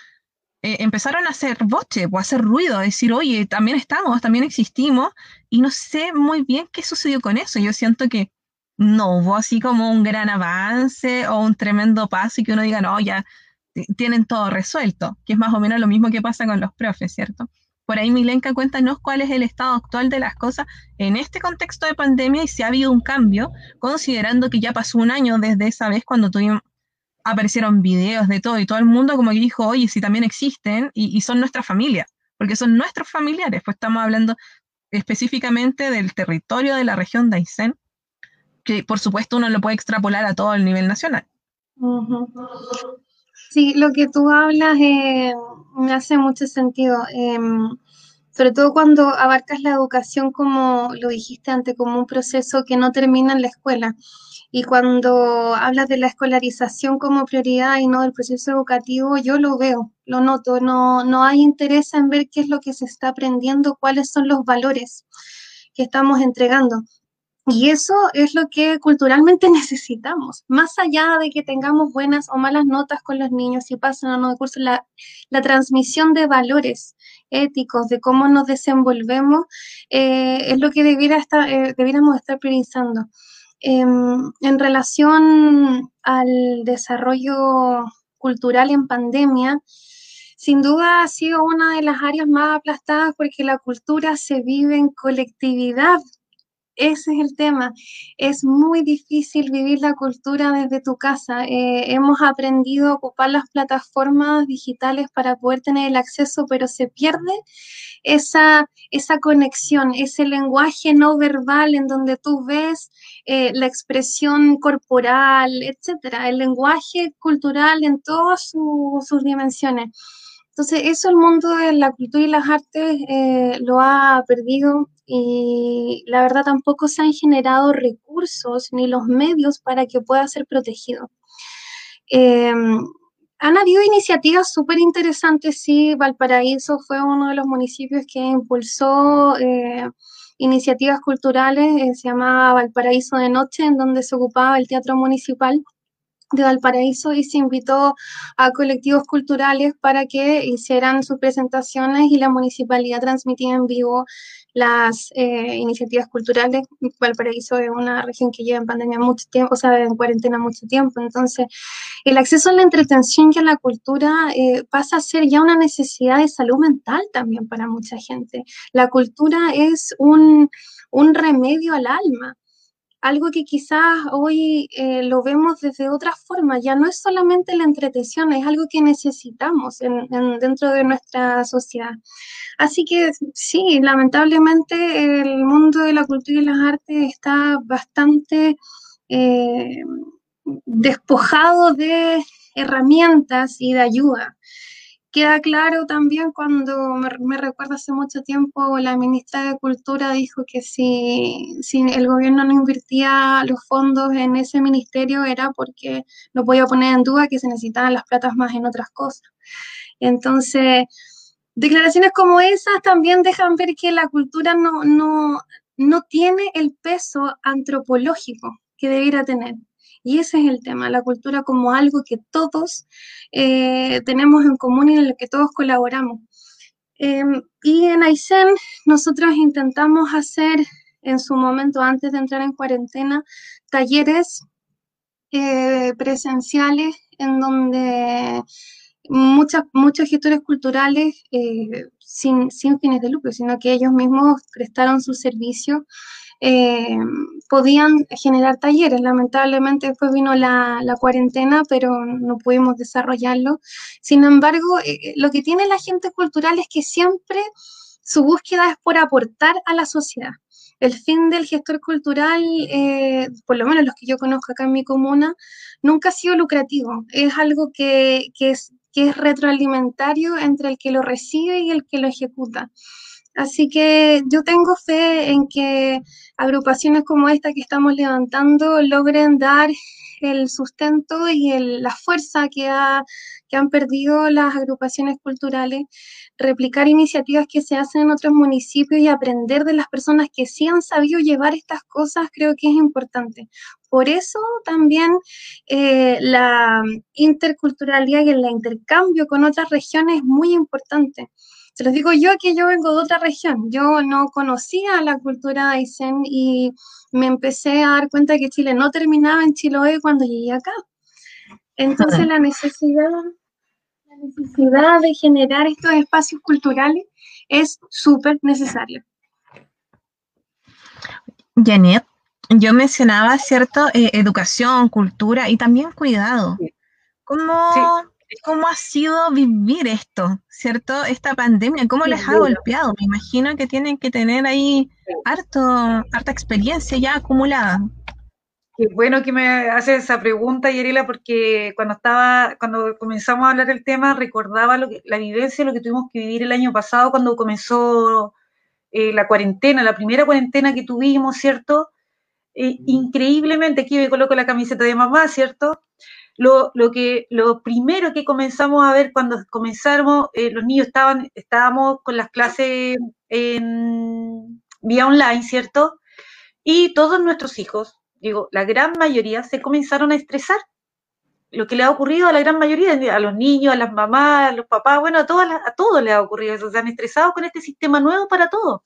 eh, empezaron a hacer boche o a hacer ruido, a decir, oye, también estamos, también existimos, y no sé muy bien qué sucedió con eso. Yo siento que no hubo así como un gran avance o un tremendo paso y que uno diga, no, ya tienen todo resuelto, que es más o menos lo mismo que pasa con los profes, ¿cierto? Por ahí, Milenka, cuéntanos cuál es el estado actual de las cosas en este contexto de pandemia y si ha habido un cambio, considerando que ya pasó un año desde esa vez cuando aparecieron videos de todo y todo el mundo como que dijo, oye, si también existen y, son nuestra familia, porque son nuestros familiares, pues estamos hablando específicamente del territorio de la región de Aysén, que por supuesto uno lo puede extrapolar a todo el nivel nacional. Sí, lo que tú hablas eh, me hace mucho sentido, em, sobre todo cuando abarcas la educación como lo dijiste antes, como un proceso que no termina en la escuela. Y cuando hablas de la escolarización como prioridad y no del proceso educativo, yo lo veo, lo noto, no, no hay interés en ver qué es lo que se está aprendiendo, cuáles son los valores que estamos entregando. Y eso es lo que culturalmente necesitamos. Más allá de que tengamos buenas o malas notas con los niños, si pasan o no de curso, la, transmisión de valores éticos, de cómo nos desenvolvemos, eh, es lo que debiera estar, eh, debiéramos estar priorizando. Em, en relación al desarrollo cultural en pandemia, sin duda ha sido una de las áreas más aplastadas porque la cultura se vive en colectividad. Ese es el tema. Es muy difícil vivir la cultura desde tu casa. Eh, hemos aprendido a ocupar las plataformas digitales para poder tener el acceso, pero se pierde esa, esa conexión, ese lenguaje no verbal en donde tú ves eh, la expresión corporal, etcétera, el lenguaje cultural en todas sus dimensiones. Entonces, eso el mundo de la cultura y las artes eh, lo ha perdido y la verdad tampoco se han generado recursos ni los medios para que pueda ser protegido. Em, han habido iniciativas súper interesantes, sí, Valparaíso fue uno de los municipios que impulsó eh, iniciativas culturales, eh, se llamaba Valparaíso de Noche, en donde se ocupaba el Teatro Municipal de Valparaíso y se invitó a colectivos culturales para que hicieran sus presentaciones y la municipalidad transmitía en vivo las eh, iniciativas culturales. Valparaíso es una región que lleva en pandemia mucho tiempo, o sea, en cuarentena mucho tiempo. Entonces, el acceso a la entretención y a la cultura eh, pasa a ser ya una necesidad de salud mental también para mucha gente. La cultura es un, un remedio al alma algo que quizás hoy eh, lo vemos desde otra forma, ya no es solamente la entretención, es algo que necesitamos dentro de nuestra sociedad. Así que sí, lamentablemente el mundo de la cultura y las artes está bastante eh, despojado de herramientas y de ayuda. Queda claro también cuando me, recuerdo hace mucho tiempo la ministra de Cultura dijo que si, si, el gobierno no invertía los fondos en ese ministerio era porque no podía poner en duda que se necesitaban las platas más en otras cosas. Entonces, declaraciones como esas también dejan ver que la cultura no, no, no tiene el peso antropológico que debiera tener. Y ese es el tema, la cultura como algo que todos eh, tenemos en común y en el que todos colaboramos. Em, y en Aysén nosotros intentamos hacer en su momento, antes de entrar en cuarentena, talleres eh, presenciales en donde muchas, muchos gestores culturales eh, sin, fines de lucro, sino que ellos mismos prestaron su servicio eh, podían generar talleres. Lamentablemente después vino la, cuarentena, pero no pudimos desarrollarlo. Sin embargo, eh, eh, lo que tiene la gente cultural es que siempre su búsqueda es por aportar a la sociedad. El fin del gestor cultural, por lo menos los que yo conozco acá en mi comuna, nunca ha sido lucrativo. Es algo que, es, que es retroalimentario entre el que lo recibe y el que lo ejecuta. Así que yo tengo fe en que agrupaciones como esta que estamos levantando logren dar el sustento y la fuerza que, que han perdido las agrupaciones culturales, replicar iniciativas que se hacen en otros municipios y aprender de las personas que sí han sabido llevar estas cosas, creo que es importante. Por eso también eh, la interculturalidad y el intercambio con otras regiones es muy importante. Se los digo yo que yo vengo de otra región. Yo no conocía la cultura de Aysén y me empecé a dar cuenta que Chile no terminaba en Chiloé cuando llegué acá. Entonces la necesidad, la necesidad de generar estos espacios culturales es súper necesaria. Janet, yo mencionaba, ¿cierto? Eh, educación, cultura y también cuidado. ¿Cómo, cómo ha sido vivir esto, ¿cierto? Esta pandemia, ¿cómo les ha golpeado? Me imagino que tienen que tener ahí harto, harta experiencia ya acumulada. Qué bueno que me haces esa pregunta, Yerela, porque cuando estaba, cuando comenzamos a hablar del tema, recordaba lo que, la vivencia, lo que tuvimos que vivir el año pasado cuando comenzó eh, la cuarentena, la primera cuarentena que tuvimos, ¿cierto? Eh, increíblemente, aquí me coloco la camiseta de mamá, ¿cierto? Lo, que, lo primero que comenzamos a ver cuando comenzamos, eh, los niños estaban, estábamos con las clases en vía online, ¿cierto? Y todos nuestros hijos, digo, la gran mayoría se comenzaron a estresar. Lo que le ha ocurrido a la gran mayoría, a los niños, a las mamás, a los papás, bueno, a, todas a todos les ha ocurrido eso. Se han estresado con este sistema nuevo para todos.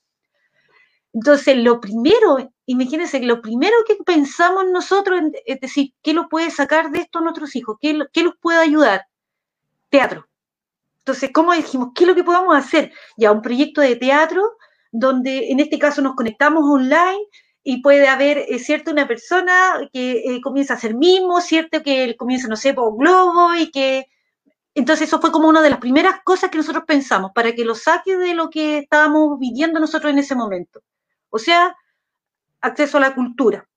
Entonces, lo primero, imagínense, lo primero que pensamos nosotros es decir, ¿qué lo puede sacar de esto a nuestros hijos? ¿Qué, qué los puede ayudar? Teatro. Entonces, ¿cómo dijimos? ¿Qué es lo que podamos hacer? Ya, un proyecto de teatro donde en este caso nos conectamos online y puede haber, eh, cierto, una persona que eh, comienza a hacer mismo, cierto, que comienza, no sé, por un globo y que... Entonces eso fue como una de las primeras cosas que nosotros pensamos, para que lo saque de lo que estábamos viviendo nosotros en ese momento. O sea, acceso a la cultura.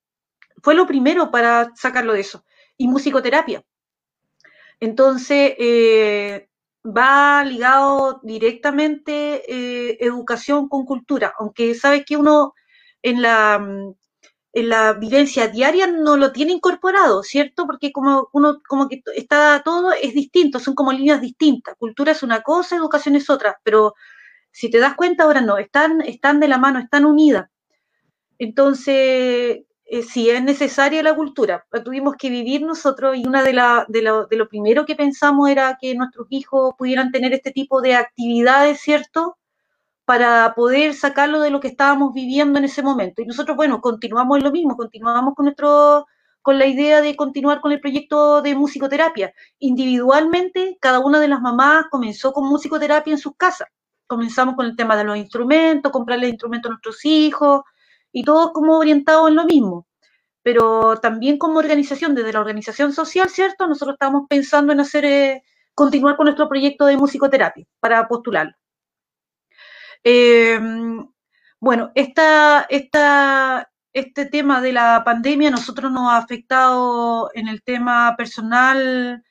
Fue lo primero para sacarlo de eso. Y musicoterapia. Entonces, eh, va ligado directamente eh, educación con cultura, aunque sabes que uno en la, en la vivencia diaria no lo tiene incorporado, ¿cierto? Porque como uno como que está todo es distinto, son como líneas distintas. Cultura es una cosa, educación es otra, pero si te das cuenta, ahora no, están, están de la mano, están unidas. Entonces, eh, sí es necesaria la cultura, la tuvimos que vivir nosotros y una de, la, de, lo, de lo primero que pensamos era que nuestros hijos pudieran tener este tipo de actividades, ¿cierto? Para poder sacarlo de lo que estábamos viviendo en ese momento. Y nosotros, bueno, continuamos en lo mismo, continuamos con nuestro con la idea de continuar con el proyecto de musicoterapia. Individualmente, cada una de las mamás comenzó con musicoterapia en sus casas comenzamos con el tema de los instrumentos, comprarle instrumentos a nuestros hijos y todos como orientados en lo mismo. Pero también como organización, desde la organización social, ¿cierto? Nosotros estamos pensando en hacer, eh, continuar con nuestro proyecto de musicoterapia para postularlo. Eh, bueno, esta, esta, este tema de la pandemia nosotros nos ha afectado en el tema personal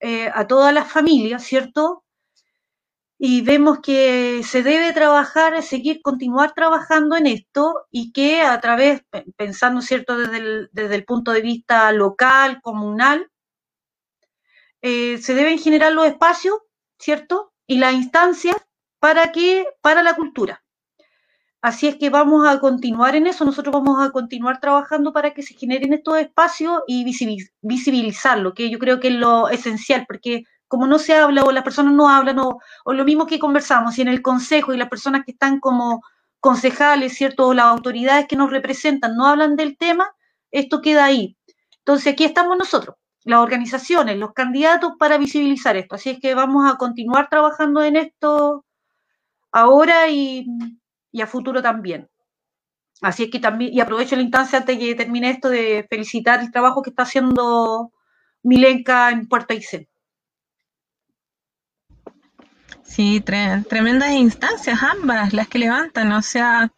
eh, a todas las familias, ¿cierto? Y vemos que se debe trabajar, seguir, continuar trabajando en esto y que a través, pensando, ¿cierto?, desde el, desde el punto de vista local, comunal, eh, se deben generar los espacios, ¿cierto?, y las instancias para que, para la cultura. Así es que vamos a continuar en eso, nosotros vamos a continuar trabajando para que se generen estos espacios y visibilizarlo, que yo creo que es lo esencial, porque como no se habla o las personas no hablan o, lo mismo que conversamos, y en el consejo y las personas que están como concejales, ¿cierto? O las autoridades que nos representan no hablan del tema, esto queda ahí. Entonces aquí estamos nosotros, las organizaciones, los candidatos para visibilizar esto. Así es que vamos a continuar trabajando en esto ahora y, y a futuro también. Así es que también, y aprovecho la instancia antes de que termine esto de felicitar el trabajo que está haciendo Milenka en Puerto Aysén. Sí, tremendas instancias ambas las que levantan, o sea,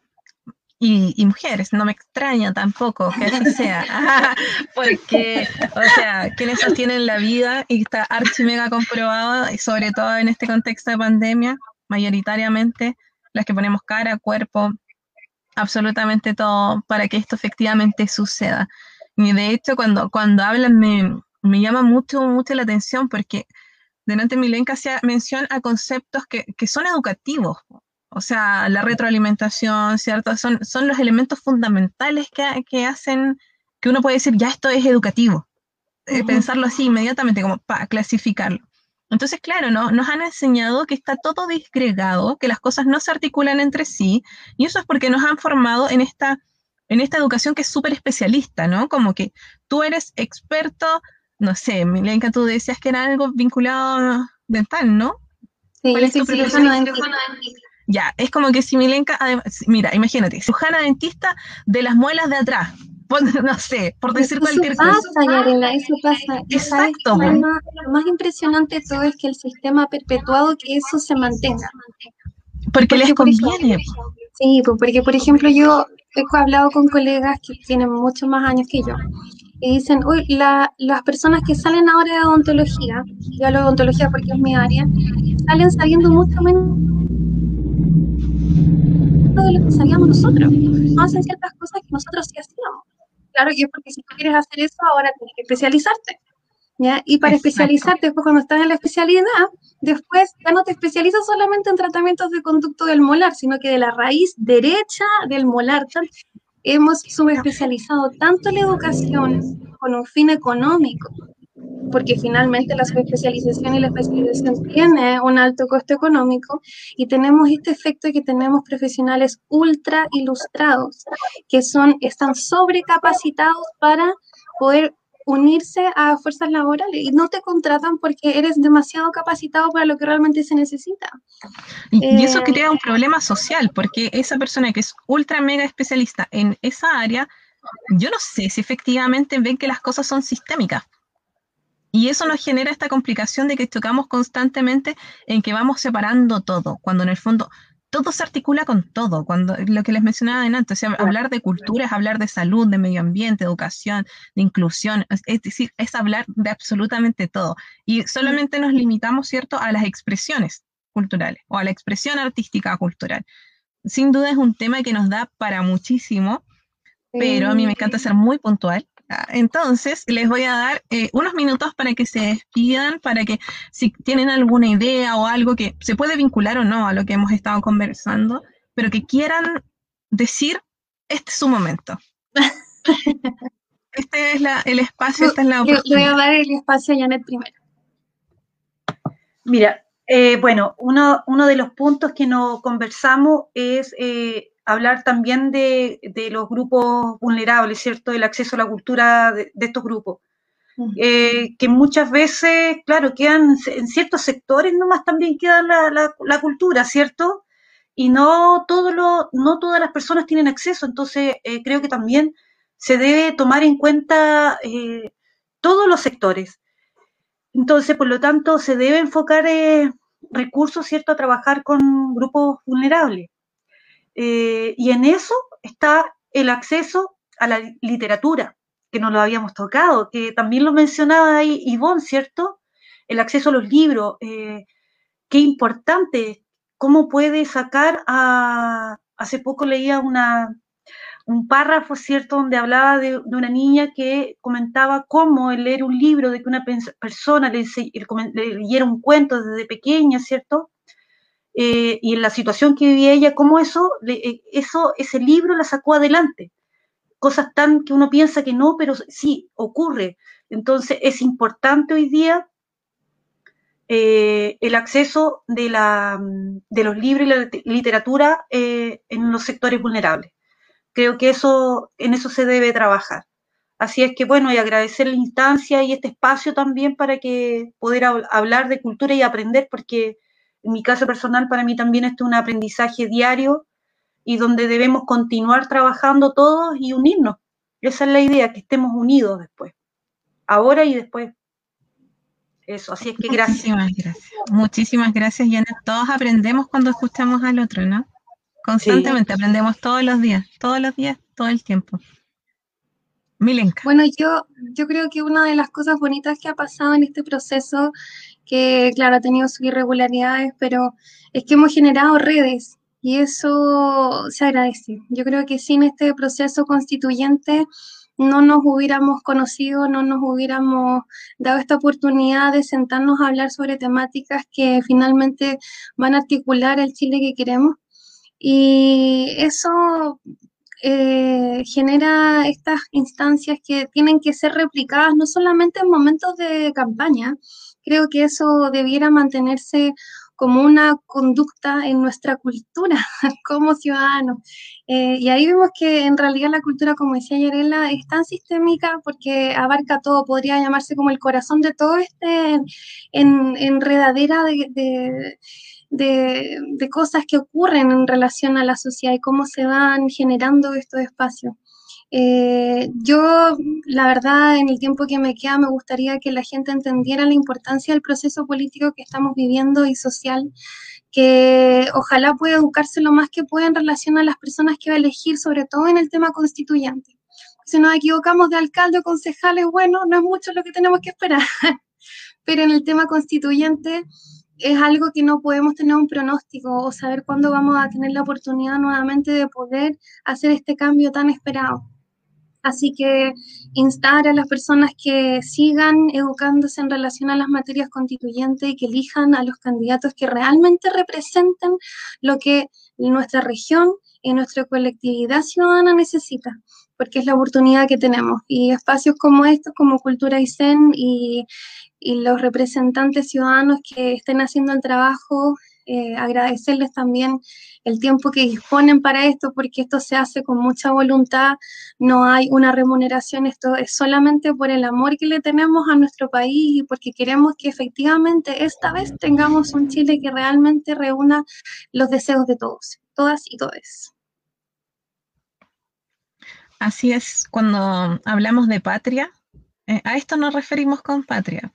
y, mujeres, no me extraña tampoco que así sea, porque, o sea, quienes sostienen la vida y está archi mega comprobado, y sobre todo en este contexto de pandemia, mayoritariamente las que ponemos cara, cuerpo, absolutamente todo para que esto efectivamente suceda. Y de hecho, cuando, cuando hablan me, me llama mucho, mucho la atención porque delante Milenka hacía mención a conceptos que, son educativos, o sea, la retroalimentación, ¿cierto? Son, son los elementos fundamentales que, hacen que uno puede decir, ya esto es educativo. Eh, pensarlo así inmediatamente, como para clasificarlo. Entonces, claro, ¿no? nos han enseñado que está todo disgregado, que las cosas no se articulan entre sí, y eso es porque nos han formado en esta, en esta educación que es súper especialista, ¿no? Como que tú eres experto no sé, Milenka, tú decías que era algo vinculado dental, ¿no? Sí, ¿Cuál es tu dentista. Ya, es como que si Milenka, mira, imagínate, cirujana dentista de las muelas de atrás, no sé, por decir cualquier cosa. Eso pasa, Yarela, eso pasa. Exacto. Lo más, lo más impresionante de todo es que el sistema ha perpetuado que eso se mantenga. Porque, les conviene. sí, porque por ejemplo yo he hablado con colegas que tienen muchos más años que yo y dicen, uy, las personas que salen ahora de odontología, yo hablo de odontología porque es mi área, salen sabiendo mucho menos de lo que sabíamos nosotros. No hacen ciertas cosas que nosotros sí hacíamos. Claro que es porque si tú quieres hacer eso, ahora tienes que especializarte. ¿ya? Y para especializarte, después cuando estás en la especialidad, después ya no te especializas solamente en tratamientos de conducto del molar, sino que de la raíz derecha del molar hemos subespecializado tanto la educación con un fin económico, porque finalmente la subespecialización y la especialización tiene un alto costo económico y tenemos este efecto de que tenemos profesionales ultra ilustrados que son están sobrecapacitados para poder unirse a fuerzas laborales y no te contratan porque eres demasiado capacitado para lo que realmente se necesita. Y, eso eh, crea un problema social, porque esa persona que es ultra mega especialista en esa área, yo no sé si efectivamente ven que las cosas son sistémicas. Y eso nos genera esta complicación de que chocamos constantemente en que vamos separando todo, cuando en el fondo todo se articula con todo. Cuando lo que les mencionaba antes, hablar de cultura es hablar de salud, de medio ambiente, educación, de inclusión, es, decir, es hablar de absolutamente todo. Y solamente nos limitamos, ¿cierto?, a las expresiones culturales o a la expresión artística cultural. Sin duda es un tema que nos da para muchísimo, pero a mí me encanta ser muy puntual entonces, les voy a dar eh, unos minutos para que se despidan, para que si tienen alguna idea o algo que se puede vincular o no a lo que hemos estado conversando, pero que quieran decir, este es su momento. este es el espacio, esta es la oportunidad. Le voy a dar el espacio a Janet primero. Mira, eh, bueno, uno, uno, de los puntos que no conversamos es eh, hablar también de, los grupos vulnerables, ¿cierto? El acceso a la cultura de, estos grupos. Eh, que muchas veces, claro, quedan en ciertos sectores nomás también queda la, cultura, ¿cierto? Y no, todo lo, no todas las personas tienen acceso, entonces eh, creo que también se debe tomar en cuenta eh, todos los sectores. Entonces, por lo tanto, se debe enfocar recursos, ¿cierto?, a trabajar con grupos vulnerables. Eh, y en eso está el acceso a la literatura, que no lo habíamos tocado, que también lo mencionaba ahí Ivonne, ¿cierto? El acceso a los libros. Eh, qué importante, cómo puede sacar a... Hace poco leía un párrafo, ¿cierto?, donde hablaba de, una niña que comentaba cómo leer un libro, de que una persona le, leyera un cuento desde pequeña, ¿cierto? Eh, y en la situación que vivía ella, cómo eso, eh, eso, ese libro la sacó adelante. Cosas tan que uno piensa que no, pero sí, ocurre. Entonces es importante hoy día eh, el acceso de, la, de, los libros y la literatura en los sectores vulnerables. Creo que eso, en eso se debe trabajar. Así es que bueno, y agradecer la instancia y este espacio también para que poder hablar de cultura y aprender, porque en mi caso personal para mí también esto es un aprendizaje diario y donde debemos continuar trabajando todos y unirnos. Esa es la idea, que estemos unidos después, ahora y después. Eso, así es que gracias. Muchísimas gracias. Muchísimas gracias, Yana. Todos aprendemos cuando escuchamos al otro, ¿no? Constantemente aprendemos todos los días, todos los días, todo el tiempo. Milenka. Bueno, yo, yo creo que una de las cosas bonitas que ha pasado en este proceso, que claro, ha tenido sus irregularidades, pero es que hemos generado redes y eso se agradece. Yo creo que sin este proceso constituyente no nos hubiéramos conocido, no nos hubiéramos dado esta oportunidad de sentarnos a hablar sobre temáticas que finalmente van a articular el Chile que queremos. Y eso eh, genera estas instancias que tienen que ser replicadas no solamente en momentos de campaña, creo que eso debiera mantenerse como una conducta en nuestra cultura como ciudadanos. Eh, y ahí vemos que en realidad la cultura, como decía Yarela, es tan sistémica porque abarca todo, podría llamarse como el corazón de todo este en, enredadera de de, cosas que ocurren en relación a la sociedad y cómo se van generando estos espacios. Eh, yo, la verdad, en el tiempo que me queda, me gustaría que la gente entendiera la importancia del proceso político que estamos viviendo y social, que ojalá pueda educarse lo más que pueda en relación a las personas que va a elegir, sobre todo en el tema constituyente. Si nos equivocamos de alcalde o concejales, bueno, no es mucho lo que tenemos que esperar, pero en el tema constituyente es algo que no podemos tener un pronóstico o saber cuándo vamos a tener la oportunidad nuevamente de poder hacer este cambio tan esperado. Así que instar a las personas que sigan educándose en relación a las materias constituyentes y que elijan a los candidatos que realmente representen lo que nuestra región y nuestra colectividad ciudadana necesita, porque es la oportunidad que tenemos. Y espacios como estos, como Cultura y Zen y, y los representantes ciudadanos que estén haciendo el trabajo, eh, agradecerles también el tiempo que disponen para esto, porque esto se hace con mucha voluntad, no hay una remuneración, esto es solamente por el amor que le tenemos a nuestro país y porque queremos que efectivamente esta vez tengamos un Chile que realmente reúna los deseos de todos, todas y todos. Así es, cuando hablamos de patria, eh, a esto nos referimos con patria,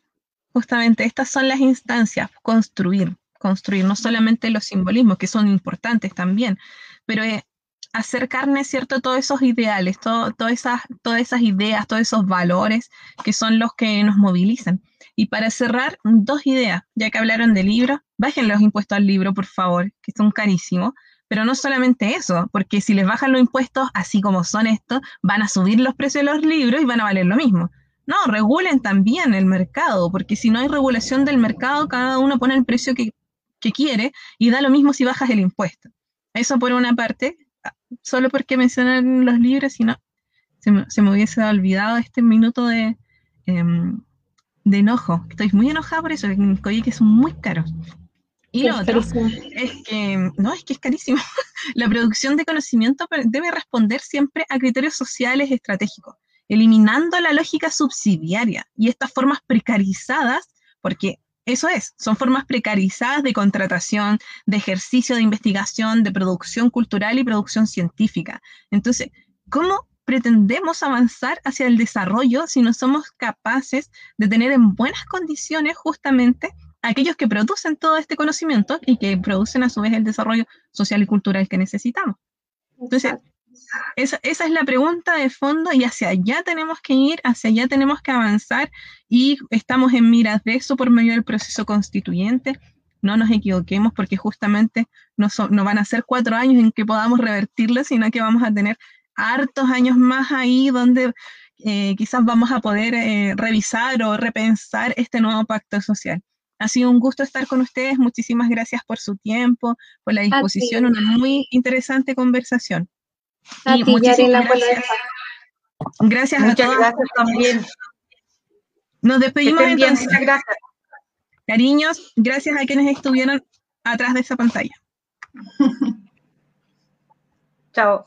justamente estas son las instancias, construir, construir no solamente los simbolismos, que son importantes también, pero eh, hacer carne, ¿cierto? Todos esos ideales, todas, esas, todas esas ideas, todos esos valores que son los que nos movilizan. Y para cerrar, dos ideas, ya que hablaron de libros, bajen los impuestos al libro, por favor, que son carísimos. Pero no solamente eso, porque si les bajan los impuestos, así como son estos, van a subir los precios de los libros y van a valer lo mismo. No, regulen también el mercado, porque si no hay regulación del mercado, cada uno pone el precio que, quiere y da lo mismo si bajas el impuesto. Eso por una parte, solo porque mencionan los libros, si no, se me, hubiese olvidado este minuto de, em, de enojo. Estoy muy enojada por eso, que son muy caros. Y lo otro es que, no, es que es carísimo. La producción de conocimiento debe responder siempre a criterios sociales estratégicos eliminando la lógica subsidiaria y estas formas precarizadas, porque eso es, son formas precarizadas de contratación, de ejercicio de investigación, de producción cultural y producción científica. Entonces, ¿cómo pretendemos avanzar hacia el desarrollo si no somos capaces de tener en buenas condiciones justamente aquellos que producen todo este conocimiento y que producen a su vez el desarrollo social y cultural que necesitamos? Entonces, esa, esa, es la pregunta de fondo y hacia allá tenemos que ir, hacia allá tenemos que avanzar y estamos en miras de eso por medio del proceso constituyente. no nos equivoquemos porque justamente no, no van a ser cuatro años en que podamos revertirlo, sino que vamos a tener hartos años más ahí donde eh, quizás vamos a poder eh, revisar o repensar este nuevo pacto social. Ha sido un gusto estar con ustedes. Muchísimas gracias por su tiempo, por la disposición, una muy interesante conversación. A y muchísimas gracias. Gracias Muchas a todos. gracias también. Nos despedimos entonces. Muchas gracias. Cariños, gracias a quienes estuvieron atrás de esa pantalla. Chao.